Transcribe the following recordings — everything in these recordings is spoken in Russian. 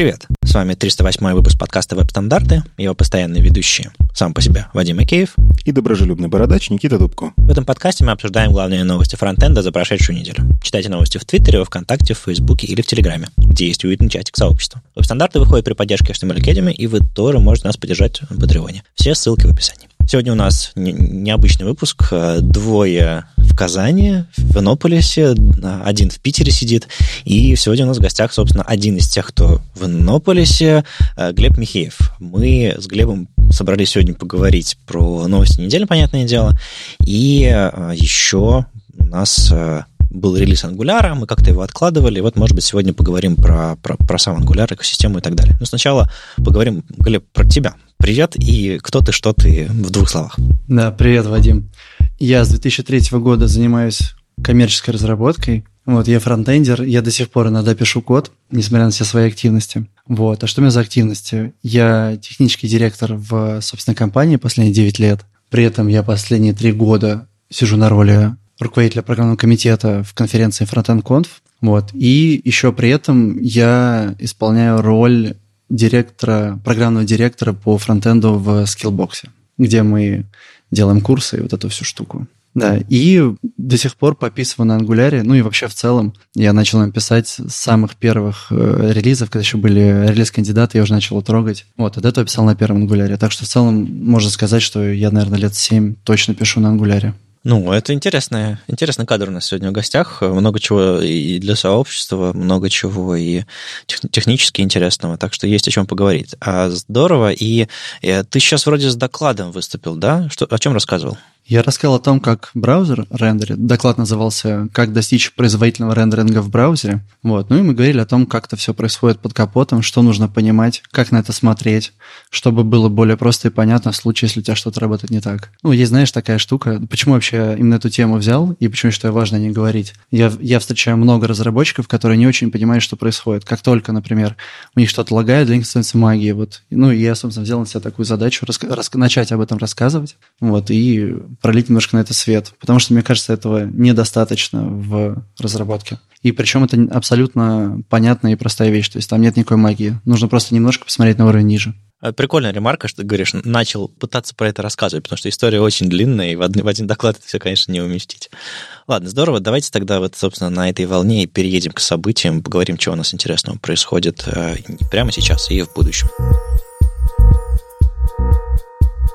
Привет! С вами 308 выпуск подкаста «Веб-стандарты», его постоянные ведущие, сам по себе Вадим Икеев и доброжелюбный бородач Никита Дубко. В этом подкасте мы обсуждаем главные новости фронтенда за прошедшую неделю. Читайте новости в Твиттере, во Вконтакте, в Фейсбуке или в Телеграме, где есть уютный чатик сообщества. Веб-стандарты выходят при поддержке HTML Academy, и вы тоже можете нас поддержать в Патреоне. Все ссылки в описании. Сегодня у нас необычный выпуск. Э, двое в Казани, в Иннополисе, один в Питере сидит. И сегодня у нас в гостях, собственно, один из тех, кто в Иннополисе, э, Глеб Михеев. Мы с Глебом собрались сегодня поговорить про новости недели, понятное дело. И э, еще у нас был релиз Angular, мы как-то его откладывали. Вот, может быть, сегодня поговорим про, про, про сам Angular, экосистему и так далее. Но сначала поговорим, Глеб, про тебя. Привет, и кто ты, что ты в двух словах. Да, привет, Вадим. Я с 2003 года занимаюсь коммерческой разработкой. Вот, я фронтендер, я до сих пор иногда пишу код, несмотря на все свои активности. Вот, а что у меня за активности? Я технический директор в собственной компании последние 9 лет. При этом я последние три года сижу на роли руководителя программного комитета в конференции Frontend Conf. Вот. И еще при этом я исполняю роль директора, программного директора по фронтенду в Skillbox, где мы делаем курсы и вот эту всю штуку. Да, и до сих пор пописываю на ангуляре, ну и вообще в целом я начал им писать с самых первых э, релизов, когда еще были релиз-кандидаты, я уже начал его трогать. Вот, от этого писал на первом ангуляре. Так что в целом можно сказать, что я, наверное, лет 7 точно пишу на ангуляре. Ну, это интересный, интересный кадр у нас сегодня в гостях. Много чего и для сообщества, много чего и технически интересного, так что есть о чем поговорить. А здорово. И, и э, ты сейчас вроде с докладом выступил, да? Что, о чем рассказывал? Я рассказал о том, как браузер рендерит. Доклад назывался «Как достичь производительного рендеринга в браузере». Вот. Ну и мы говорили о том, как это все происходит под капотом, что нужно понимать, как на это смотреть, чтобы было более просто и понятно в случае, если у тебя что-то работает не так. Ну, есть, знаешь, такая штука. Почему вообще именно эту тему взял и почему считаю важно не говорить? Я, я встречаю много разработчиков, которые не очень понимают, что происходит. Как только, например, у них что-то лагает, для них становится магией. Вот. Ну, и я, собственно, взял на себя такую задачу рас, рас, начать об этом рассказывать. Вот. И пролить немножко на это свет, потому что, мне кажется, этого недостаточно в разработке. И причем это абсолютно понятная и простая вещь, то есть там нет никакой магии. Нужно просто немножко посмотреть на уровень ниже. А, прикольная ремарка, что ты говоришь, начал пытаться про это рассказывать, потому что история очень длинная, и в один, в один доклад это все, конечно, не уместить. Ладно, здорово. Давайте тогда вот, собственно, на этой волне переедем к событиям, поговорим, что у нас интересного происходит э, прямо сейчас и в будущем.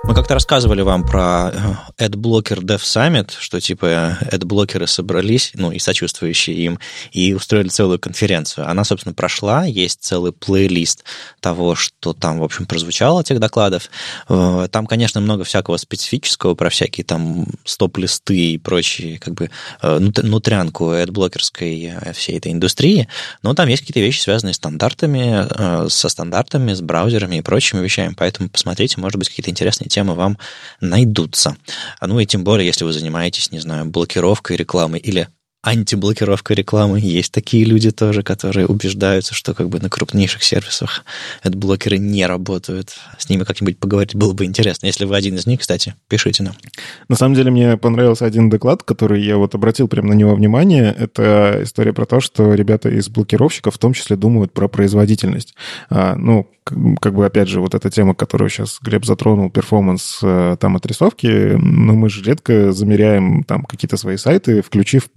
Мы как-то рассказывали вам про э, AdBlocker Dev Summit, что типа AdBlockerы собрались, ну и сочувствующие им, и устроили целую конференцию. Она, собственно, прошла, есть целый плейлист того, что там, в общем, прозвучало, этих докладов. Э, там, конечно, много всякого специфического про всякие там стоп-листы и прочие, как бы, э, нутрянку AdBlockerской всей этой индустрии, но там есть какие-то вещи, связанные с стандартами, со стандартами, с браузерами и прочими вещами, поэтому посмотрите, может быть, какие-то интересные темы вам найдутся. Ну и тем более, если вы занимаетесь, не знаю, блокировкой рекламы или антиблокировка рекламы. Есть такие люди тоже, которые убеждаются, что как бы на крупнейших сервисах блокеры не работают. С ними как-нибудь поговорить было бы интересно. Если вы один из них, кстати, пишите нам. На самом деле мне понравился один доклад, который я вот обратил прямо на него внимание. Это история про то, что ребята из блокировщиков в том числе думают про производительность. А, ну, как бы, опять же, вот эта тема, которую сейчас Глеб затронул, перформанс э, там отрисовки, но мы же редко замеряем там какие-то свои сайты, включив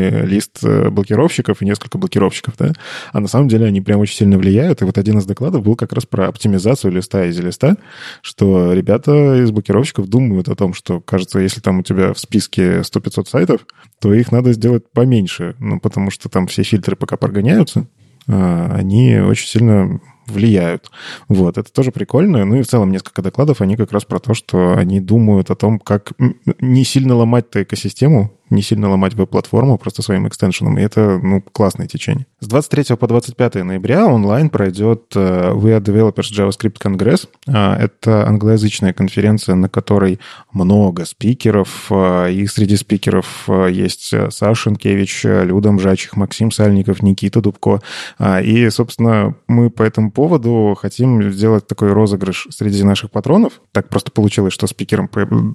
лист э, блокировщиков и несколько блокировщиков, да, а на самом деле они прям очень сильно влияют, и вот один из докладов был как раз про оптимизацию листа из листа, что ребята из блокировщиков думают о том, что, кажется, если там у тебя в списке 100-500 сайтов, то их надо сделать поменьше, ну, потому что там все фильтры пока прогоняются, а, они очень сильно влияют. Вот, это тоже прикольно. Ну и в целом несколько докладов, они как раз про то, что они думают о том, как не сильно ломать-то экосистему, не сильно ломать веб-платформу просто своим экстеншеном, и это, ну, классное течение. С 23 по 25 ноября онлайн пройдет э, We Are Developers JavaScript Congress. А, это англоязычная конференция, на которой много спикеров, э, и среди спикеров э, есть Саша Шенкевич, Люда Мжачих, Максим Сальников, Никита Дубко. И, собственно, мы по этому поводу хотим сделать такой розыгрыш среди наших патронов. Так просто получилось, что спикерам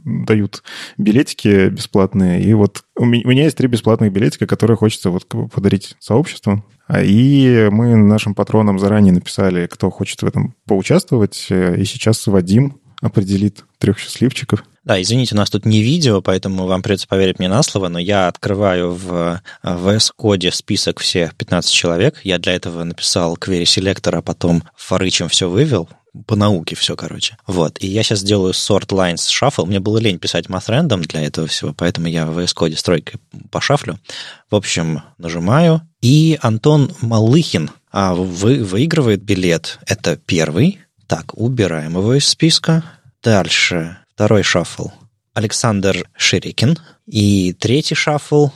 дают билетики бесплатные, и вот у меня есть три бесплатных билетика, которые хочется вот подарить сообществу. А, и мы нашим патронам заранее написали, кто хочет в этом поучаствовать. И сейчас Вадим определит трех счастливчиков. Да, извините, у нас тут не видео, поэтому вам придется поверить мне на слово, но я открываю в VS-коде список всех 15 человек. Я для этого написал query селектор, а потом форычем все вывел, по науке все, короче. Вот. И я сейчас делаю sort lines shuffle. Мне было лень писать random для этого всего, поэтому я в VS Code стройкой пошафлю. В общем, нажимаю. И Антон Малыхин а, вы, выигрывает билет. Это первый. Так, убираем его из списка. Дальше. Второй шаффл. Александр Ширикин. И третий шаффл.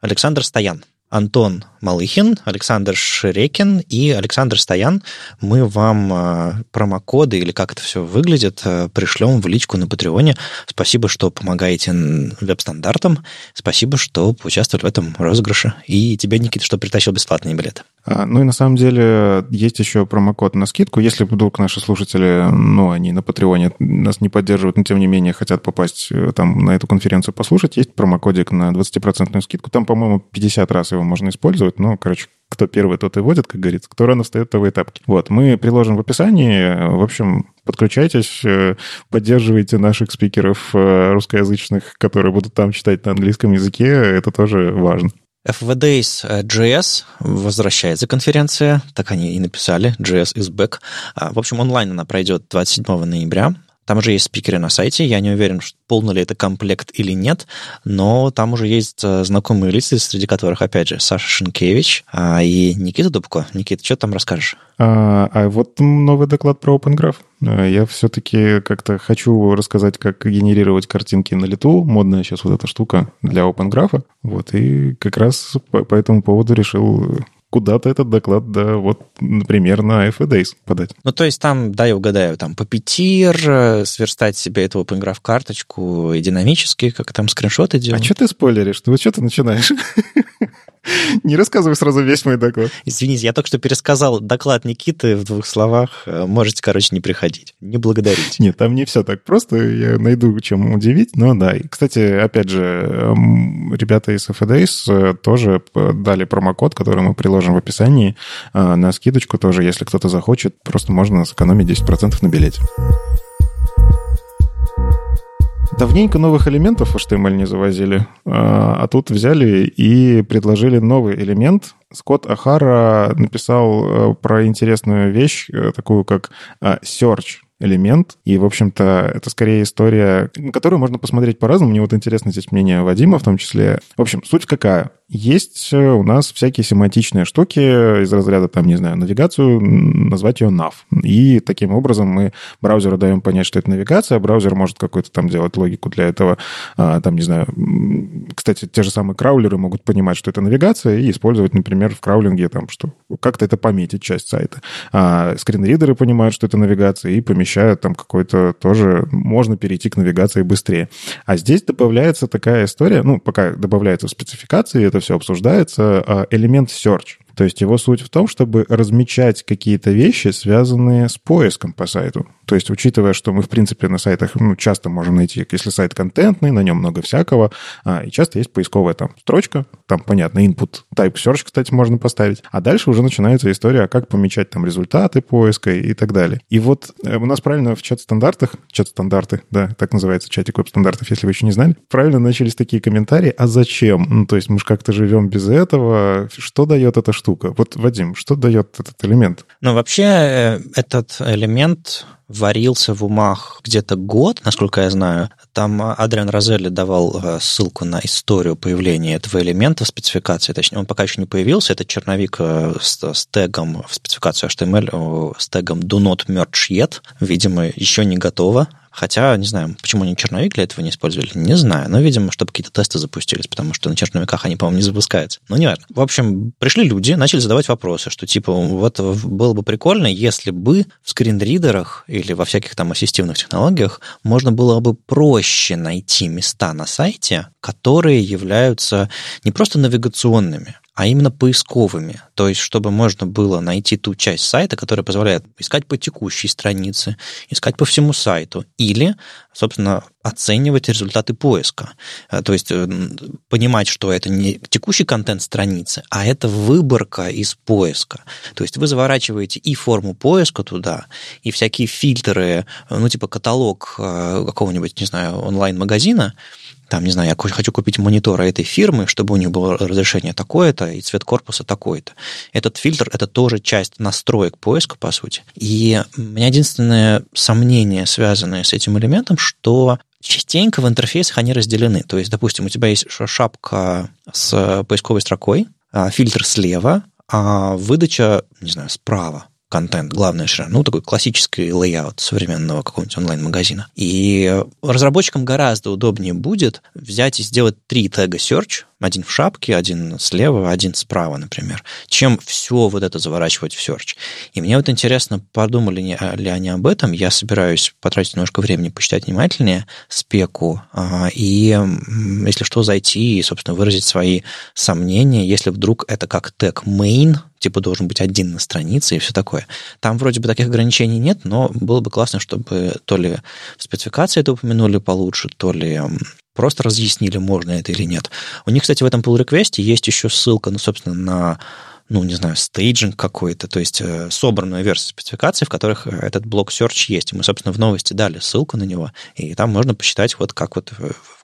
Александр Стоян. Антон Малыхин, Александр Ширекин и Александр Стоян. Мы вам э, промокоды или как это все выглядит э, пришлем в личку на Патреоне. Спасибо, что помогаете веб-стандартам. Спасибо, что поучаствовали в этом розыгрыше. И тебе, Никита, что притащил бесплатные билеты. А, ну и на самом деле есть еще промокод на скидку. Если вдруг наши слушатели, ну, они на Патреоне нас не поддерживают, но тем не менее хотят попасть э, там на эту конференцию послушать, есть промокодик на 20% скидку. Там, по-моему, 50 раз его можно использовать. Ну, короче, кто первый, тот и водит, как говорится. Кто рано встает, того и тапки. Вот, мы приложим в описании. В общем, подключайтесь, э, поддерживайте наших спикеров э, русскоязычных, которые будут там читать на английском языке. Это тоже важно. FVDays JS возвращается конференция, так они и написали, JS is back. А, в общем, онлайн она пройдет 27 ноября. Там уже есть спикеры на сайте. Я не уверен, полный ли это комплект или нет, но там уже есть э, знакомые лица, среди которых, опять же, Саша Шенкевич а, и Никита Дубко. Никита, что там расскажешь? А, а вот новый доклад про Open Graph. Э, я все-таки как-то хочу рассказать, как генерировать картинки на лету. Модная сейчас вот эта штука для Open Graph. Вот, и как раз по, по этому поводу решил куда-то этот доклад, да, вот, например, на FADays подать. Ну, то есть там, да, я угадаю, там Puppeteer, э, сверстать себе эту OpenGraph карточку и динамически, как там скриншоты делать. А что ты спойлеришь? Ты вот что ты начинаешь? Не рассказывай сразу весь мой доклад. Извините, я только что пересказал доклад Никиты в двух словах. Э, можете, короче, не приходить. Не благодарите. Нет, там не все так просто. Я найду, чем удивить. Но да. И, кстати, опять же, эм, ребята из FDAs э, тоже дали промокод, который мы приложим в описании э, на скидочку тоже. Если кто-то захочет, просто можно сэкономить 10% на билете. Давненько новых элементов в HTML не завозили, а, а тут взяли и предложили новый элемент. Скотт Ахара написал э, про интересную вещь, э, такую как э, search элемент. И, в общем-то, это скорее история, на которую можно посмотреть по-разному. Мне вот интересно здесь мнение Вадима в том числе. В общем, суть какая? Есть э, у нас всякие семантичные штуки из разряда, там, не знаю, навигацию, назвать ее nav. И таким образом мы браузеру даем понять, что это навигация, а браузер может какой-то там делать логику для этого. А, там, не знаю, кстати, те же самые краулеры могут понимать, что это навигация, и использовать, например, в краулинге там, что как-то это пометить часть сайта. А скринридеры понимают, что это навигация, и помещают там какой-то тоже... Можно перейти к навигации быстрее. А здесь добавляется такая история, ну, пока добавляется в спецификации, это это все обсуждается, а, элемент search. То есть его суть в том, чтобы размечать какие-то вещи, связанные с поиском по сайту. То есть, учитывая, что мы, в принципе, на сайтах ну, часто можем найти, если сайт контентный, на нем много всякого, а, и часто есть поисковая там строчка, там, понятно, input type search, кстати, можно поставить. А дальше уже начинается история, как помечать там результаты поиска и так далее. И вот э, у нас правильно в чат-стандартах, чат-стандарты, да, так называется чатик веб-стандартов, если вы еще не знали, правильно начались такие комментарии, а зачем? Ну, то есть мы же как-то живем без этого, что дает эта штука? Вот, Вадим, что дает этот элемент? Ну, вообще, э, этот элемент варился в умах где-то год, насколько я знаю. Там Адриан Розелли давал э, ссылку на историю появления этого элемента в спецификации. Точнее, он пока еще не появился. Это черновик э, с, с тегом в спецификацию HTML, с тегом do not merge yet. Видимо, еще не готово. Хотя, не знаю, почему они черновик для этого не использовали, не знаю. Но, видимо, чтобы какие-то тесты запустились, потому что на черновиках они, по-моему, не запускаются. Но не важно. В общем, пришли люди, начали задавать вопросы, что типа вот было бы прикольно, если бы в скринридерах или во всяких там ассистивных технологиях можно было бы проще найти места на сайте, которые являются не просто навигационными, а именно поисковыми. То есть, чтобы можно было найти ту часть сайта, которая позволяет искать по текущей странице, искать по всему сайту, или, собственно, оценивать результаты поиска. Э, то есть э, понимать, что это не текущий контент страницы, а это выборка из поиска. То есть вы заворачиваете и форму поиска туда, и всякие фильтры, ну, типа каталог какого-нибудь, не знаю, онлайн-магазина, там, не знаю, я хочу купить монитор этой фирмы, чтобы у них было разрешение такое-то и цвет корпуса такой-то. Этот фильтр — это тоже часть настроек поиска, по сути. И у меня единственное сомнение, связанное с этим элементом, что частенько в интерфейсах они разделены. То есть, допустим, у тебя есть шапка с поисковой строкой, а фильтр слева, а выдача, не знаю, справа контент, главная ширина, ну, такой классический layout современного какого-нибудь онлайн-магазина. И разработчикам гораздо удобнее будет взять и сделать три тега search, один в шапке, один слева, один справа, например, чем все вот это заворачивать в search. И мне вот интересно, подумали ли они об этом. Я собираюсь потратить немножко времени, почитать внимательнее спеку, а, и, если что, зайти и, собственно, выразить свои сомнения, если вдруг это как тег main, типа должен быть один на странице и все такое. Там вроде бы таких ограничений нет, но было бы классно, чтобы то ли в спецификации это упомянули получше, то ли просто разъяснили, можно это или нет. У них, кстати, в этом pull реквесте есть еще ссылка, ну, собственно, на ну, не знаю, стейджинг какой-то, то есть э, собранную версию спецификации, в которых э, этот блок search есть. Мы, собственно, в новости дали ссылку на него, и там можно посчитать, вот как вот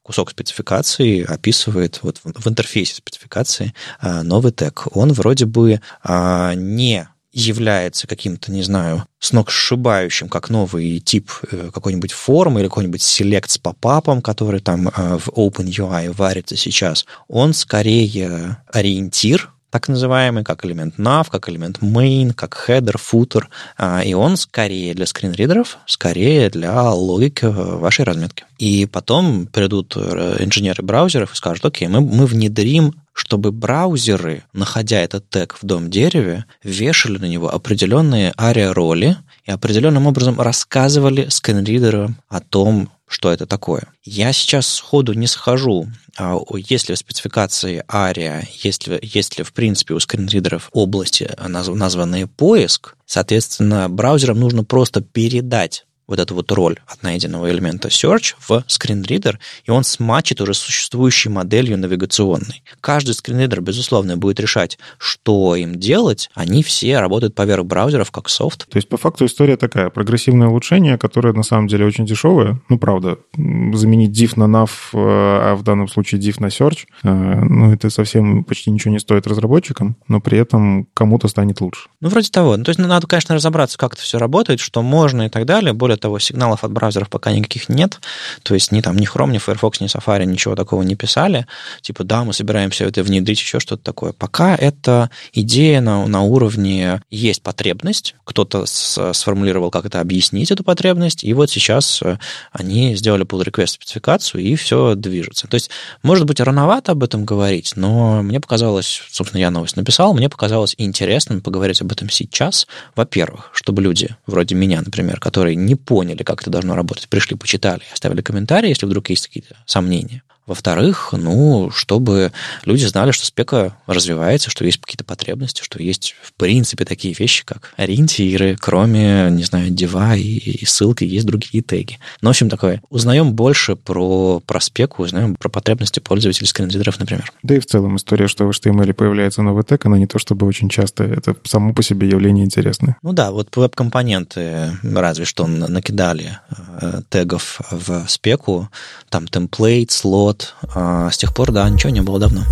кусок спецификации описывает вот в интерфейсе спецификации э, новый тег. Он вроде бы не является каким-то, не знаю, сногсшибающим, как новый тип э, какой-нибудь формы или какой-нибудь селект с попапом, который там э, в OpenUI варится сейчас, он скорее ориентир, так называемый, как элемент nav, как элемент main, как header, footer, а, и он скорее для скринридеров, скорее для логики вашей разметки. И потом придут э, инженеры браузеров и скажут, окей, мы, мы внедрим чтобы браузеры, находя этот тег в дом-дереве, вешали на него определенные ария-роли и определенным образом рассказывали скринридерам о том, что это такое. Я сейчас сходу не схожу, а если в спецификации ARIA, если, если в принципе у скринридеров области названные поиск, соответственно, браузерам нужно просто передать вот эту вот роль от найденного элемента search в скринридер, и он смачит уже существующей моделью навигационной. Каждый скринридер, безусловно, будет решать, что им делать. Они все работают поверх браузеров как софт. То есть, по факту, история такая. Прогрессивное улучшение, которое на самом деле очень дешевое. Ну, правда, заменить div на nav, э, а в данном случае div на search, э, ну, это совсем почти ничего не стоит разработчикам, но при этом кому-то станет лучше. Ну, вроде того. Ну, то есть, надо, конечно, разобраться, как это все работает, что можно и так далее. Более более того, сигналов от браузеров пока никаких нет. То есть ни там ни Chrome, ни Firefox, ни Safari ничего такого не писали. Типа, да, мы собираемся это внедрить, еще что-то такое. Пока это идея на, на уровне есть потребность. Кто-то сформулировал, как это объяснить, эту потребность. И вот сейчас э, они сделали pull request спецификацию, и все движется. То есть, может быть, рановато об этом говорить, но мне показалось, собственно, я новость написал, мне показалось интересным поговорить об этом сейчас. Во-первых, чтобы люди, вроде меня, например, которые не поняли, как это должно работать, пришли, почитали, оставили комментарии, если вдруг есть какие-то сомнения. Во-вторых, ну, чтобы люди знали, что спека развивается, что есть какие-то потребности, что есть, в принципе, такие вещи, как ориентиры, кроме, не знаю, дива и, и ссылки, есть другие теги. Ну, в общем, такое. Узнаем больше про, про спеку, узнаем про потребности пользователей скринридеров, например. Да и в целом история, что в HTML появляется новый тег, она не то чтобы очень часто, это само по себе явление интересное. Ну да, вот веб-компоненты разве что накидали э, тегов в спеку, там темплейт, слот, вот. А с тех пор, да, ничего не было давно.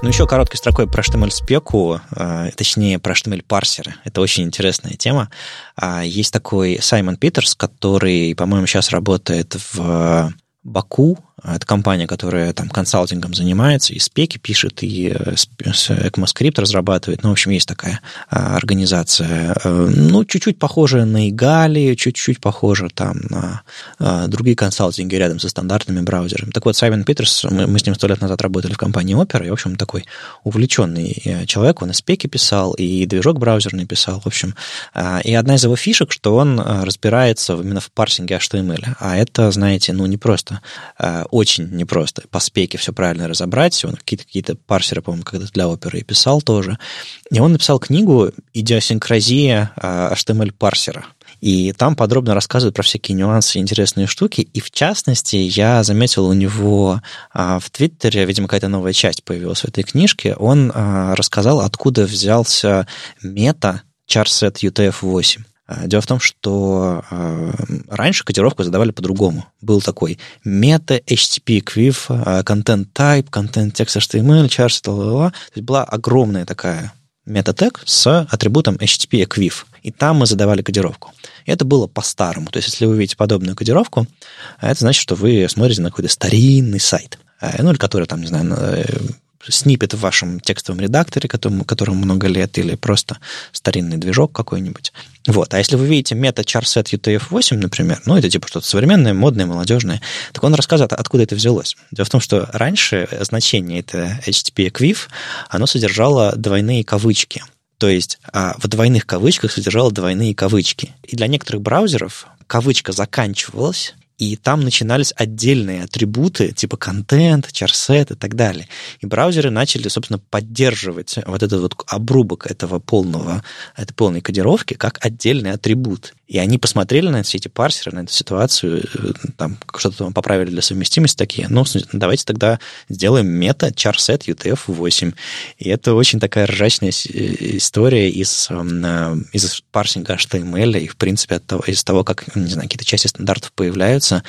Ну, еще короткой строкой про HTML-спеку, а, точнее, про HTML-парсеры. Это очень интересная тема. А, есть такой Саймон Питерс, который, по-моему, сейчас работает в Баку, это компания, которая там консалтингом занимается, и спеки пишет, и э, ECMAScript разрабатывает. Ну, в общем, есть такая а, организация. Э, ну, чуть-чуть похожая на Игали, чуть-чуть похожа там на а, другие консалтинги рядом со стандартными браузерами. Так вот, Саймон Питерс, мы, мы с ним сто лет назад работали в компании Opera, и, в общем, такой увлеченный э, человек. Он и спеки писал, и движок браузерный писал, в общем. А, и одна из его фишек, что он разбирается именно в парсинге HTML. А это, знаете, ну, не просто очень непросто по спеке все правильно разобрать. Он какие-то какие парсеры, по-моему, когда для оперы писал тоже. И он написал книгу «Идиосинкразия HTML-парсера». И там подробно рассказывают про всякие нюансы, интересные штуки. И в частности, я заметил у него а, в Твиттере, видимо, какая-то новая часть появилась в этой книжке. Он а, рассказал, откуда взялся мета charset UTF-8. А, дело в том, что э, раньше кодировку задавали по-другому. Был такой мета, HTTP, QIF, content type, content text HTML, charset, То есть была огромная такая метатег с атрибутом HTTP equiv. И там мы задавали кодировку. И это было по-старому. То есть, если вы видите подобную кодировку, это значит, что вы смотрите на какой-то старинный сайт. Ну, или который там, не знаю, э, снипет в вашем текстовом редакторе, которому, которому много лет, или просто старинный движок какой-нибудь. Вот. А если вы видите мета charset UTF-8, например, ну, это типа что-то современное, модное, молодежное, так он рассказывает, откуда это взялось. Дело в том, что раньше значение это HTTP equiv, оно содержало двойные кавычки. То есть а, в двойных кавычках содержало двойные кавычки. И для некоторых браузеров кавычка заканчивалась, и там начинались отдельные атрибуты, типа контент, чарсет и так далее. И браузеры начали, собственно, поддерживать вот этот вот обрубок этого полного, этой полной кодировки как отдельный атрибут. И они посмотрели на все эти парсеры, на эту ситуацию, э, там что-то там поправили для совместимости такие, ну, давайте тогда сделаем мета charset UTF-8. И это очень такая ржачная история из, эм, э, из парсинга HTML и, в принципе, от того, из того, как, не знаю, какие-то части стандартов появляются.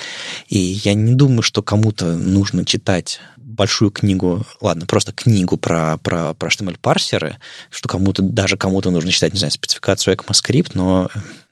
И я не думаю, что кому-то нужно читать большую книгу, ладно, просто книгу про, про, про HTML-парсеры, что кому-то, даже кому-то нужно читать, не знаю, спецификацию ECMAScript, но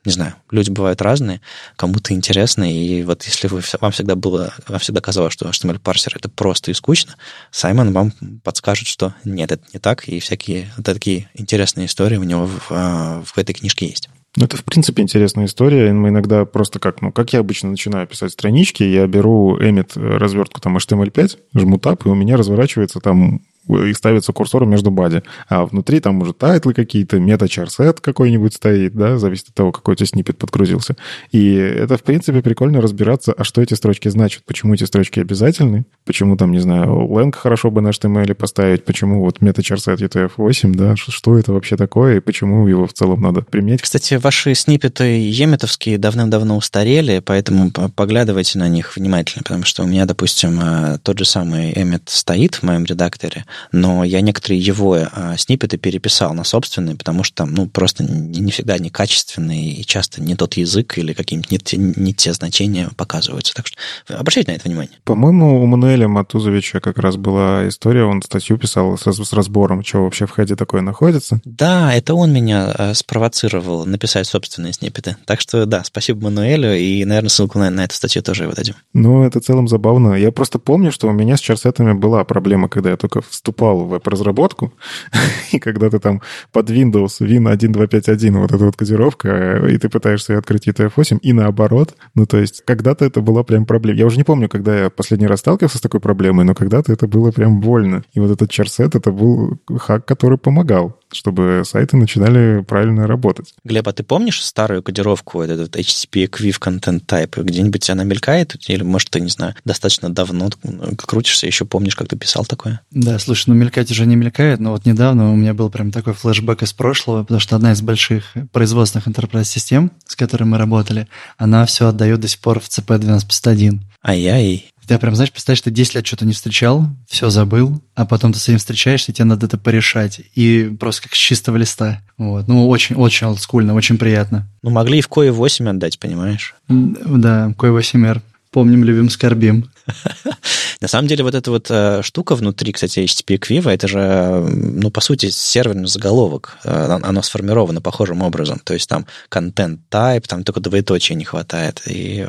не знаю, люди бывают разные, кому-то интересно, и вот если вы, вам всегда было, вам всегда казалось, что HTML-парсер это просто и скучно, Саймон вам подскажет, что нет, это не так, и всякие такие интересные истории у него в, а, в этой книжке есть. Ну, это, в принципе, интересная история. Мы иногда просто как, ну, как я обычно начинаю писать странички, я беру Emmet развертку там HTML5, жму Tab, и у меня разворачивается там и ставится курсор между body. А внутри там уже title ы какие-то, meta charset какой-нибудь стоит, да, зависит от того, какой у тебя snippet подгрузился. И это, в принципе, прикольно разбираться, а что эти строчки значат, почему эти строчки обязательны, почему там, не знаю, ленг хорошо бы на HTML поставить, почему вот мета-чарсет UTF-8, да, что это вообще такое и почему его в целом надо применять. Кстати, ваши снипеты еметовские давным-давно устарели, поэтому поглядывайте на них внимательно, потому что у меня, допустим, э, тот же самый эмет стоит в моем редакторе, но я некоторые его а, сниппеты переписал на собственные, потому что там, ну, просто не всегда они качественные, и часто не тот язык или какие-нибудь не, те, не те значения показываются. Так что обращайте на это внимание. По-моему, у Мануэля Матузовича как раз была история, он статью писал с, с разбором, что вообще в хеде такое находится. Да, это он меня а, спровоцировал написать собственные сниппеты. Так что, да, спасибо Мануэлю, и, наверное, ссылку на, на эту статью тоже его дадим. Ну, это в целом забавно. Я просто помню, что у меня с чарсетами была проблема, когда я только вступал в веб-разработку, и когда ты там под Windows, Win 1.251, вот эта вот кодировка, и ты пытаешься открыть UTF-8, и наоборот. Ну, то есть, когда-то это была прям проблема. Я уже не помню, когда я последний раз сталкивался с такой проблемой, но когда-то это было прям больно. И вот этот чарсет, это был хак, который помогал чтобы сайты начинали правильно работать. Глеб, а ты помнишь старую кодировку, этот HTTP Quiv Content Type? Где-нибудь она мелькает? Или, может, ты, не знаю, достаточно давно крутишься, еще помнишь, как ты писал такое? Да, слушай, ну мелькать уже не мелькает, но вот недавно у меня был прям такой флешбэк из прошлого, потому что одна из больших производственных enterprise-систем, с которой мы работали, она все отдает до сих пор в CP 1251. Ай-яй. Ты прям, знаешь, представляешь, ты 10 лет что-то не встречал, все забыл, а потом ты с этим встречаешься, и тебе надо это порешать. И просто как с чистого листа. Вот. Ну, очень, очень олдскульно, очень приятно. Ну, могли и в кое 8 отдать, понимаешь? Да, кое 8R. Помним, любим, скорбим. На самом деле, вот эта вот э, штука внутри, кстати, HTTP Quiva, это же, ну, по сути, серверный заголовок. Э, оно сформировано похожим образом. То есть там content type, там только двоеточия не хватает. И,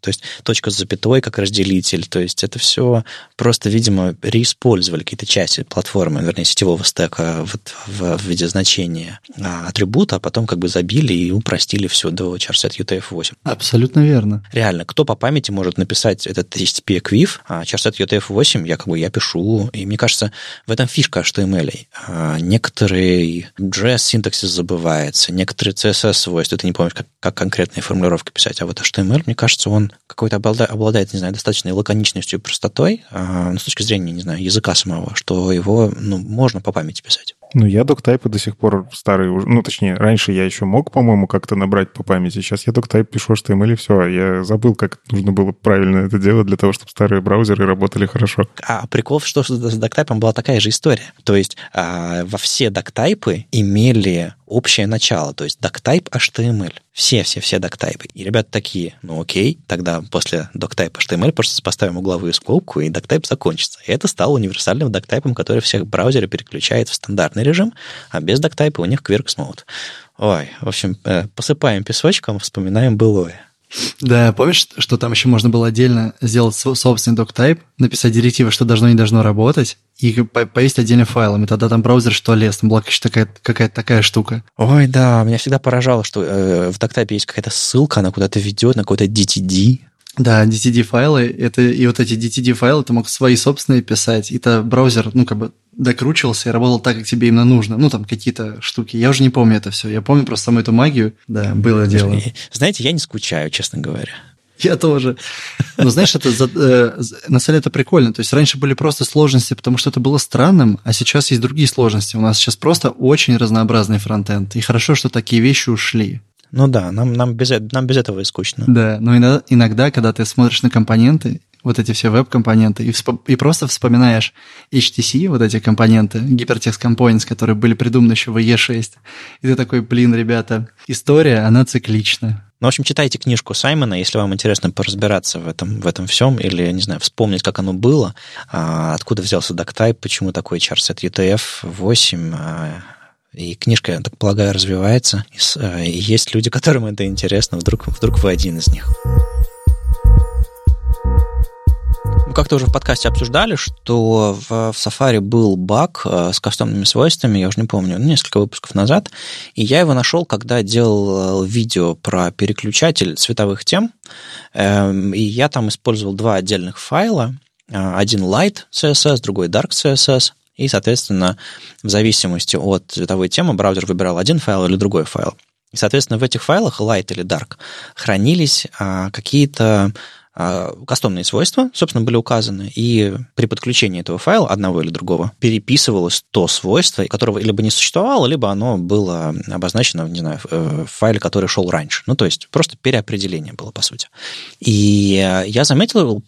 то есть точка с запятой как разделитель. То есть это все просто, видимо, реиспользовали какие-то части платформы, вернее, сетевого стека вот в, в виде значения а, атрибута, а потом как бы забили и упростили все до charset UTF-8. Абсолютно верно. Реально, кто по памяти может написать этот HTTP Equiv, а charset UTF-8 я как бы я пишу, и мне кажется, в этом фишка HTML. А, некоторые JS синтаксис забывается, некоторые CSS свойства, ты не помнишь, как, как конкретные формулировки писать, а вот HTML, мне кажется, он какой-то обладает, обладает, не знаю, достаточной лаконичностью и простотой, а, ну, с точки зрения, не знаю, языка самого, что его, ну, можно по памяти писать. Ну, я доктайпы до сих пор старые уже. Ну, точнее, раньше я еще мог, по-моему, как-то набрать по памяти. Сейчас я доктайп пишу HTML и все. Я забыл, как нужно было правильно это делать для того, чтобы старые браузеры работали хорошо. А прикол, что с доктайпом была такая же история. То есть а, во все доктайпы имели общее начало, то есть доктайп HTML. Все-все-все доктайпы. И ребята такие, ну окей, тогда после доктайпа HTML просто поставим угловую скобку, и доктайп закончится. И это стало универсальным доктайпом, который всех браузеры переключает в стандартный режим, а без доктайпа у них Quirks Mode. Ой, в общем, э, посыпаем песочком, вспоминаем былое. Да, помнишь, что там еще можно было отдельно сделать собственный доктайп, написать директивы, что должно и не должно работать, и повесить отдельно файлом, и тогда там браузер что лез, там была какая-то такая штука. Ой, да, меня всегда поражало, что э, в доктайпе есть какая-то ссылка, она куда-то ведет, на какой-то DTD, да, DTD-файлы, это, и вот эти DTD-файлы ты мог свои собственные писать, и то браузер, ну, как бы докручивался и работал так, как тебе именно нужно. Ну, там какие-то штуки. Я уже не помню это все. Я помню просто саму эту магию. Да, было дело. Знаете, я не скучаю, честно говоря. Я тоже. Но знаешь, это э, на самом деле это прикольно. То есть раньше были просто сложности, потому что это было странным, а сейчас есть другие сложности. У нас сейчас просто очень разнообразный фронтенд. И хорошо, что такие вещи ушли. Ну да, нам, нам, без, нам без этого и скучно. Да, но иногда, иногда, когда ты смотришь на компоненты, вот эти все веб-компоненты, и, и просто вспоминаешь HTC, вот эти компоненты, Hypertext Components, которые были придуманы еще в E6, и ты такой, блин, ребята, история, она циклична. Ну, в общем, читайте книжку Саймона, если вам интересно поразбираться в этом, в этом всем, или, не знаю, вспомнить, как оно было, а, откуда взялся DuckType, почему такой charset UTF-8, а, и книжка, я так полагаю, развивается. И есть люди, которым это интересно. Вдруг, вдруг вы один из них. Мы как-то уже в подкасте обсуждали, что в, в Safari был баг э, с кастомными свойствами, я уже не помню, несколько выпусков назад, и я его нашел, когда делал видео про переключатель цветовых тем, эм, и я там использовал два отдельных файла, э, один light CSS, другой dark CSS, и, соответственно, в зависимости от цветовой темы браузер выбирал один файл или другой файл. И, соответственно, в этих файлах light или dark хранились а, какие-то кастомные свойства, собственно, были указаны, и при подключении этого файла, одного или другого, переписывалось то свойство, которого либо не существовало, либо оно было обозначено, не знаю, в файле, который шел раньше. Ну, то есть просто переопределение было, по сути. И я заметил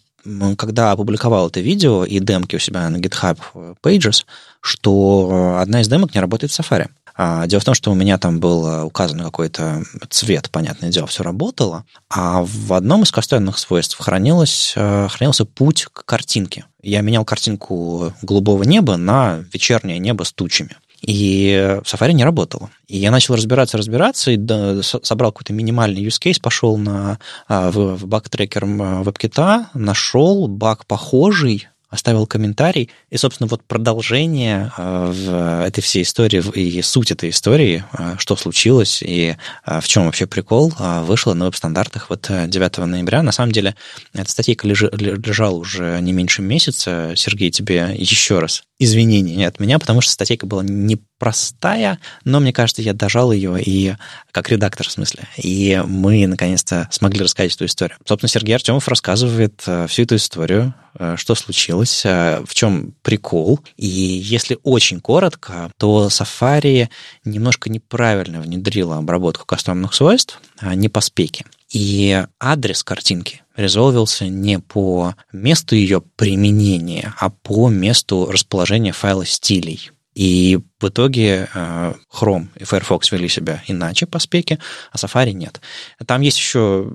когда опубликовал это видео и демки у себя на GitHub Pages, что одна из демок не работает в Safari. А, дело в том, что у меня там был указан какой-то цвет, понятное дело, все работало, а в одном из кастомных свойств хранилось, э, хранился путь к картинке. Я менял картинку голубого неба на вечернее небо с тучами. И Safari не работало. И я начал разбираться, разбираться, и собрал какой-то минимальный use case, пошел на, а, в, в баг-трекер WebKit, нашел баг похожий, оставил комментарий. И, собственно, вот продолжение э, этой всей истории и суть этой истории, э, что случилось и э, в чем вообще прикол, вышло на веб-стандартах вот 9 ноября. На самом деле, эта статейка лежала уже не меньше месяца. Сергей, тебе еще раз извинения от меня, потому что статейка была непростая, но мне кажется, я дожал ее и как редактор в смысле. И мы наконец-то смогли рассказать эту историю. Собственно, Сергей Артемов рассказывает всю эту историю, что случилось, в чем прикол. И если очень коротко, то Safari немножко неправильно внедрила обработку кастомных свойств, а не по спеке. И адрес картинки резолвился не по месту ее применения, а по месту расположения файла стилей. И в итоге э, Chrome и Firefox вели себя иначе по спеке, а Safari нет. Там есть еще,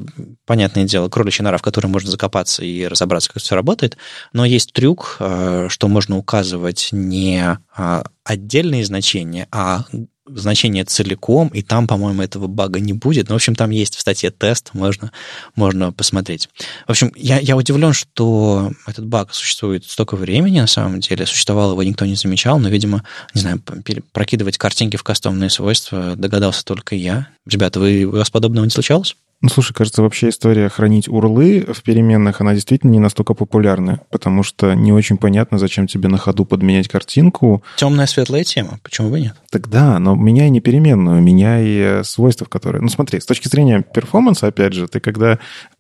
понятное дело, кроличья нора, в которой можно закопаться и разобраться, как все работает, но есть трюк, э, что можно указывать не а, отдельные значения, а значение целиком, и там, по-моему, этого бага не будет. Но, в общем, там есть в статье тест, можно, можно посмотреть. В общем, я, я удивлен, что этот баг существует столько времени, на самом деле. Существовал его никто не замечал, но, видимо, не знаю, прокидывать картинки в кастомные свойства догадался только я. Ребята, вы, у вас подобного не случалось? Ну, слушай, кажется, вообще история хранить урлы в переменных, она действительно не настолько популярна, потому что не очень понятно, зачем тебе на ходу подменять картинку. Темная светлая тема, почему бы нет? Так да, но меняй не переменную, меняй э, свойства, которые... Ну, смотри, с точки зрения перформанса, опять же, ты когда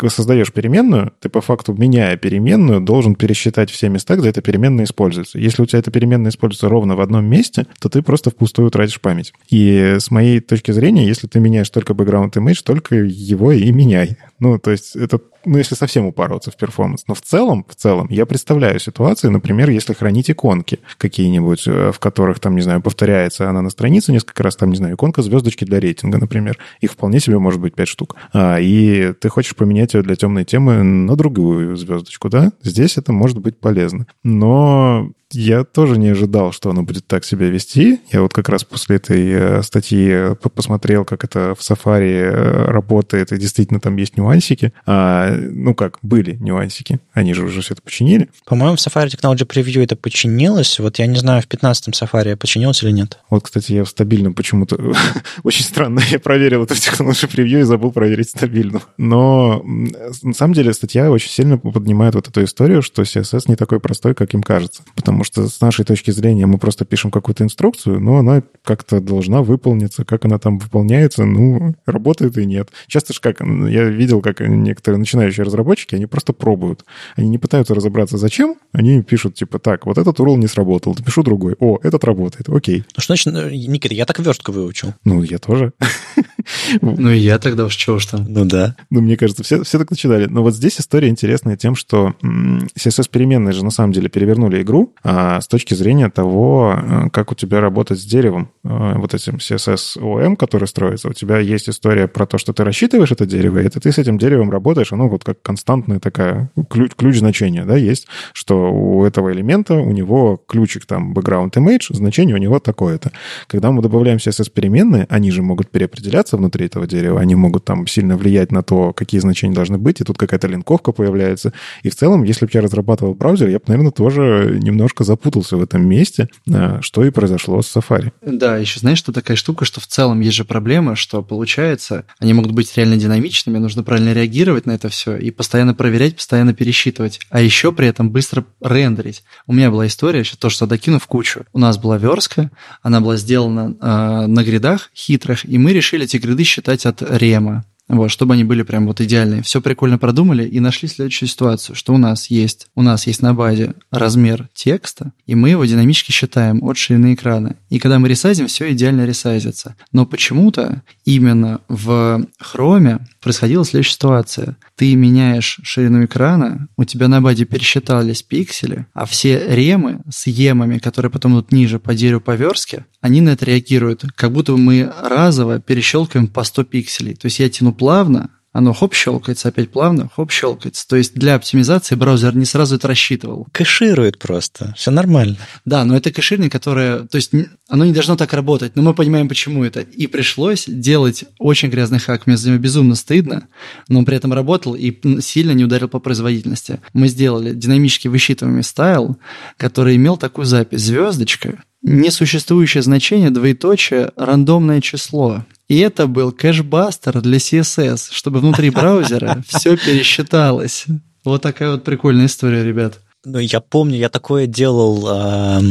создаешь переменную, ты по факту, меняя переменную, должен пересчитать все места, где эта переменная используется. Если у тебя эта переменная используется ровно в одном месте, то ты просто впустую тратишь память. И с моей точки зрения, если ты меняешь только background image, только его и меняй. Ну, то есть это ну, если совсем упороться в перформанс. Но в целом, в целом, я представляю ситуацию, например, если хранить иконки какие-нибудь, э, в которых, там, не знаю, повторяется она на странице несколько раз, там, не знаю, иконка звездочки для рейтинга, например. Их вполне себе может быть 5 штук. А, и ты хочешь поменять ее для темной темы на другую звездочку, да? Здесь это может быть полезно. Но я тоже не ожидал, что оно будет так себя вести. Я вот как раз после этой э, статьи посмотрел, как это в Safari э, работает, и действительно там есть нюансики. А, ну как, были нюансики. Они же уже все это починили. По-моему, в Safari Technology Preview это починилось. Вот я не знаю, в 15-м Safari починилось или нет. Вот, кстати, я в стабильном почему-то... Очень странно, я проверил это в Technology Preview и забыл проверить стабильно. Но на самом деле статья очень сильно поднимает вот эту историю, что CSS не такой простой, как им кажется. Потому потому что с нашей точки зрения мы просто пишем какую-то инструкцию, но она как-то должна выполниться. Как она там выполняется, ну, работает и нет. Часто же как, я видел, как некоторые начинающие разработчики, они просто пробуют. Они не пытаются разобраться, зачем. Они пишут, типа, так, вот этот URL не сработал, напишу другой. О, этот работает, окей. Ну, что значит, э, Никита, я так верстку выучил. Ну, я тоже. Ну, и я тогда уж чего уж там. Ну, да. Ну, мне кажется, все, все так начинали. Но вот здесь история интересная тем, что CSS-переменные же на самом деле перевернули игру, а с точки зрения того, э, как у тебя работать с деревом, э, вот этим CSS-OM, который строится, у тебя есть история про то, что ты рассчитываешь это дерево, и это ты с этим деревом работаешь, оно вот как константная такая ключ, ключ значения, да, есть, что у этого элемента, у него ключик там background image, значение у него такое-то. Когда мы добавляем CSS-переменные, они же могут переопределяться внутри этого дерева, они могут там сильно влиять на то, какие значения должны быть, и тут какая-то линковка появляется. И в целом, если бы я разрабатывал браузер, я бы, наверное, тоже немножко запутался в этом месте, э, что и произошло с Safari. Да, еще знаешь, что такая штука, что в целом есть же проблема, что получается, они могут быть реально динамичными, нужно правильно реагировать на это все и постоянно проверять, постоянно пересчитывать, а еще при этом быстро рендерить. У меня была история, сейчас то, что докину в кучу. У нас была верстка, она была сделана э, на гридах хитрых, и мы решили эти гриды считать от рема вот, чтобы они были прям вот идеальные. Все прикольно продумали и нашли следующую ситуацию, что у нас есть, у нас есть на базе размер текста, и мы его динамически считаем от ширины экрана. И когда мы ресайзим, все идеально ресайзится. Но почему-то именно в хроме происходила следующая ситуация. Ты меняешь ширину экрана, у тебя на базе пересчитались пиксели, а все ремы с емами, которые потом идут ниже по дереву по верстке, они на это реагируют, как будто мы разово перещелкиваем по 100 пикселей. То есть я тяну плавно, оно хоп щелкается, опять плавно, хоп щелкается. То есть для оптимизации браузер не сразу это рассчитывал. Кэширует просто, все нормально. Да, но это кэширование, которое, то есть оно не должно так работать, но мы понимаем, почему это. И пришлось делать очень грязный хак, мне за него безумно стыдно, но он при этом работал и сильно не ударил по производительности. Мы сделали динамически высчитываемый стайл, который имел такую запись, звездочка, несуществующее значение, двоеточие, рандомное число. И это был кэшбастер для CSS, чтобы внутри браузера все пересчиталось. Вот такая вот прикольная история, ребят. Ну, я помню, я такое делал,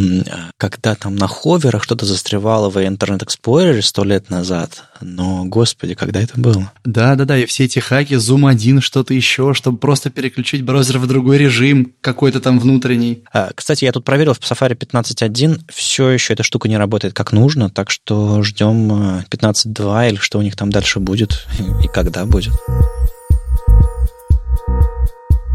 когда там на ховерах что-то застревало в Internet Explorer сто лет назад. Но, господи, когда это было? Да-да-да, и все эти хаки, Zoom 1, что-то еще, чтобы просто переключить браузер в другой режим, какой-то там внутренний. А, кстати, я тут проверил в Safari 15.1, все еще эта штука не работает как нужно, так что ждем 15.2 э, или что у них там дальше будет и когда будет.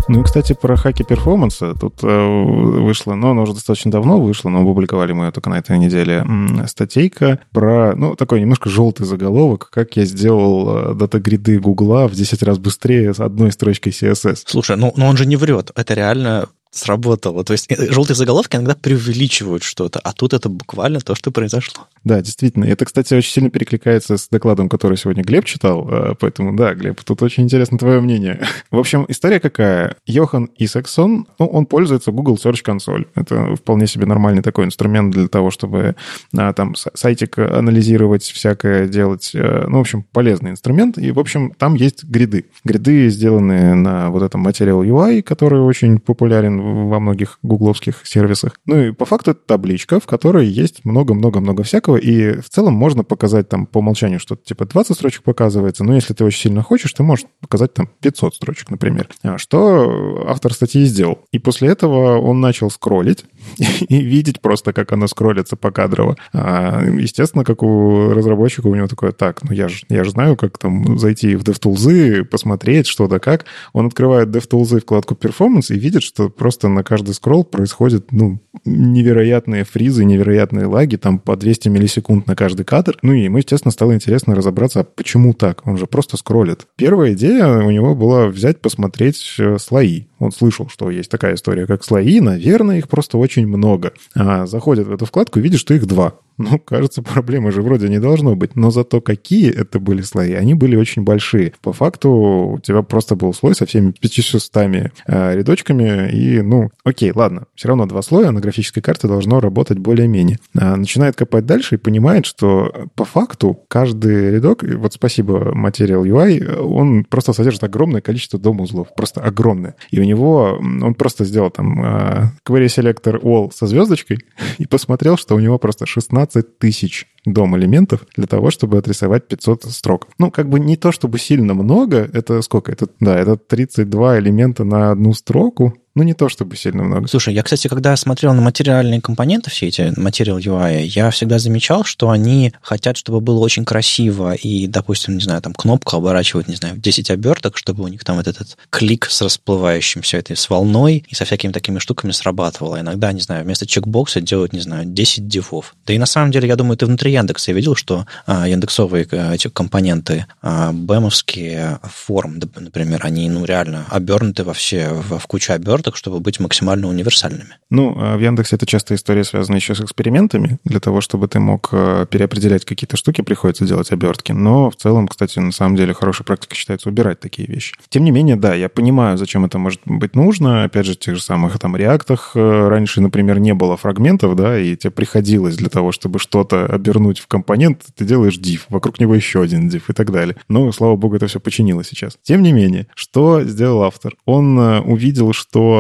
Ну и, кстати, про хаки перформанса. Тут э, вышло, но оно уже достаточно давно вышло, но опубликовали мы ее только на этой неделе, статейка про, ну, такой немножко желтый заголовок, как я сделал э, дата-гриды Гугла в 10 раз быстрее с одной строчкой CSS. Слушай, ну, но он же не врет. Это реально сработало. То есть э, желтые заголовки иногда преувеличивают что-то, а тут это буквально то, что произошло. Да, действительно. Это, кстати, очень сильно перекликается с докладом, который сегодня Глеб читал. Э, поэтому, да, Глеб, тут очень интересно твое мнение. В общем, история какая? Йохан Исаксон, ну, он пользуется Google Search Console. Это вполне себе нормальный такой инструмент для того, чтобы а, там сайтик анализировать, всякое делать. Э, ну, в общем, полезный инструмент. И, в общем, там есть гриды. Гриды сделаны на вот этом Material UI, который очень популярен во многих гугловских сервисах. Ну и по факту это табличка, в которой есть много-много-много всякого, и в целом можно показать там по умолчанию что-то типа 20 строчек показывается, но если ты очень сильно хочешь, ты можешь показать там 500 строчек, например. А что автор статьи сделал. И после этого он начал скроллить и видеть просто, как оно скроллится по кадрово. А, естественно, как у разработчика у него такое, так, ну я же я ж знаю, как там зайти в DevTools, посмотреть что да как. Он открывает DevTools вкладку Performance и видит, что просто на каждый скролл происходит, ну, невероятные фризы, невероятные лаги, там по 200 миллисекунд на каждый кадр. Ну и ему, естественно, стало интересно разобраться, а почему так? Он же просто скроллит. Первая идея у него была взять, посмотреть э, слои. Он слышал, что есть такая история, как слои, наверное, их просто очень много. А заходит в эту вкладку и видит, что их два. Ну, кажется, проблемы же вроде не должно быть. Но зато какие это были слои, они были очень большие. По факту у тебя просто был слой со всеми 500 э, рядочками. И, ну, окей, ладно. Все равно два слоя на графической карте должно работать более-менее. А начинает копать дальше и понимает, что по факту каждый рядок, вот спасибо Material UI, он просто содержит огромное количество дом-узлов. Просто огромное. И у него, он просто сделал там э, query selector all со звездочкой и посмотрел, что у него просто 16 15 тысяч дом элементов для того, чтобы отрисовать 500 строк. Ну, как бы не то, чтобы сильно много, это сколько? Это, да, это 32 элемента на одну строку, ну, не то чтобы сильно много. Слушай, я, кстати, когда смотрел на материальные компоненты, все эти Material UI, я всегда замечал, что они хотят, чтобы было очень красиво, и, допустим, не знаю, там кнопку оборачивают, не знаю, в 10 оберток, чтобы у них там вот этот клик с расплывающимся этой, с волной и со всякими такими штуками срабатывало. Иногда, не знаю, вместо чекбокса делают, не знаю, 10 дифов. Да и на самом деле, я думаю, ты внутри Яндекса видел, что а, яндексовые а, эти компоненты, а, бэмовские форм, например, они, ну, реально обернуты во все, в, в кучу оберток, оберток, чтобы быть максимально универсальными. Ну, а в Яндексе это часто история связана еще с экспериментами. Для того, чтобы ты мог э, переопределять какие-то штуки, приходится делать обертки. Но в целом, кстати, на самом деле хорошая практика считается убирать такие вещи. Тем не менее, да, я понимаю, зачем это может быть нужно. Опять же, в тех же самых там реактах э, раньше, например, не было фрагментов, да, и тебе приходилось для того, чтобы что-то обернуть в компонент, ты делаешь div, вокруг него еще один div и так далее. Но, слава богу, это все починило сейчас. Тем не менее, что сделал автор? Он э, увидел, что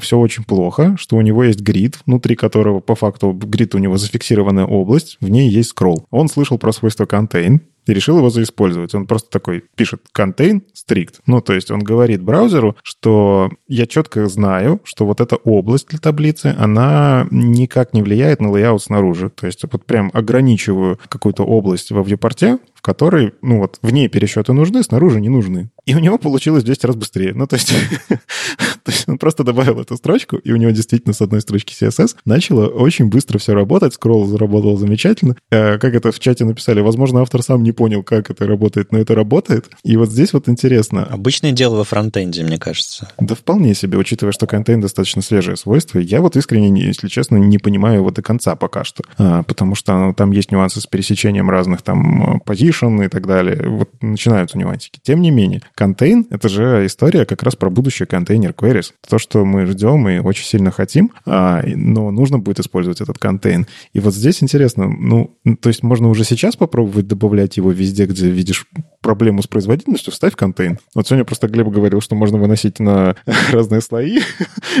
все очень плохо, что у него есть грид, внутри которого по факту грид у него зафиксированная область, в ней есть скролл. Он слышал про свойство contain, и решил его заиспользовать. Он просто такой пишет contain strict. Ну, то есть он говорит браузеру, что я четко знаю, что вот эта область для таблицы, она никак не влияет на лейаут снаружи. То есть вот прям ограничиваю какую-то область во вьюпорте, в которой, ну вот, в ней пересчеты нужны, снаружи не нужны. И у него получилось в 200 раз быстрее. Ну, то есть, то есть он просто добавил эту строчку, и у него действительно с одной строчки CSS начало очень быстро все работать, скролл заработал замечательно. Э, как это в чате написали, возможно, автор сам не понял, как это работает, но это работает. И вот здесь вот интересно. Обычное дело во фронтенде, мне кажется. Да вполне себе, учитывая, что контейн достаточно свежее свойство. Я вот искренне, если честно, не понимаю его до конца пока что. А, потому что ну, там есть нюансы с пересечением разных там position и так далее. Вот начинаются нюансики. Тем не менее, контейн — это же история как раз про будущее контейнер queries. То, что мы ждем и очень сильно хотим, а, но нужно будет использовать этот контейн. И вот здесь интересно, ну, то есть можно уже сейчас попробовать добавлять его везде, где видишь проблему с производительностью, вставь контейн. Вот сегодня просто Глеб говорил, что можно выносить на разные слои,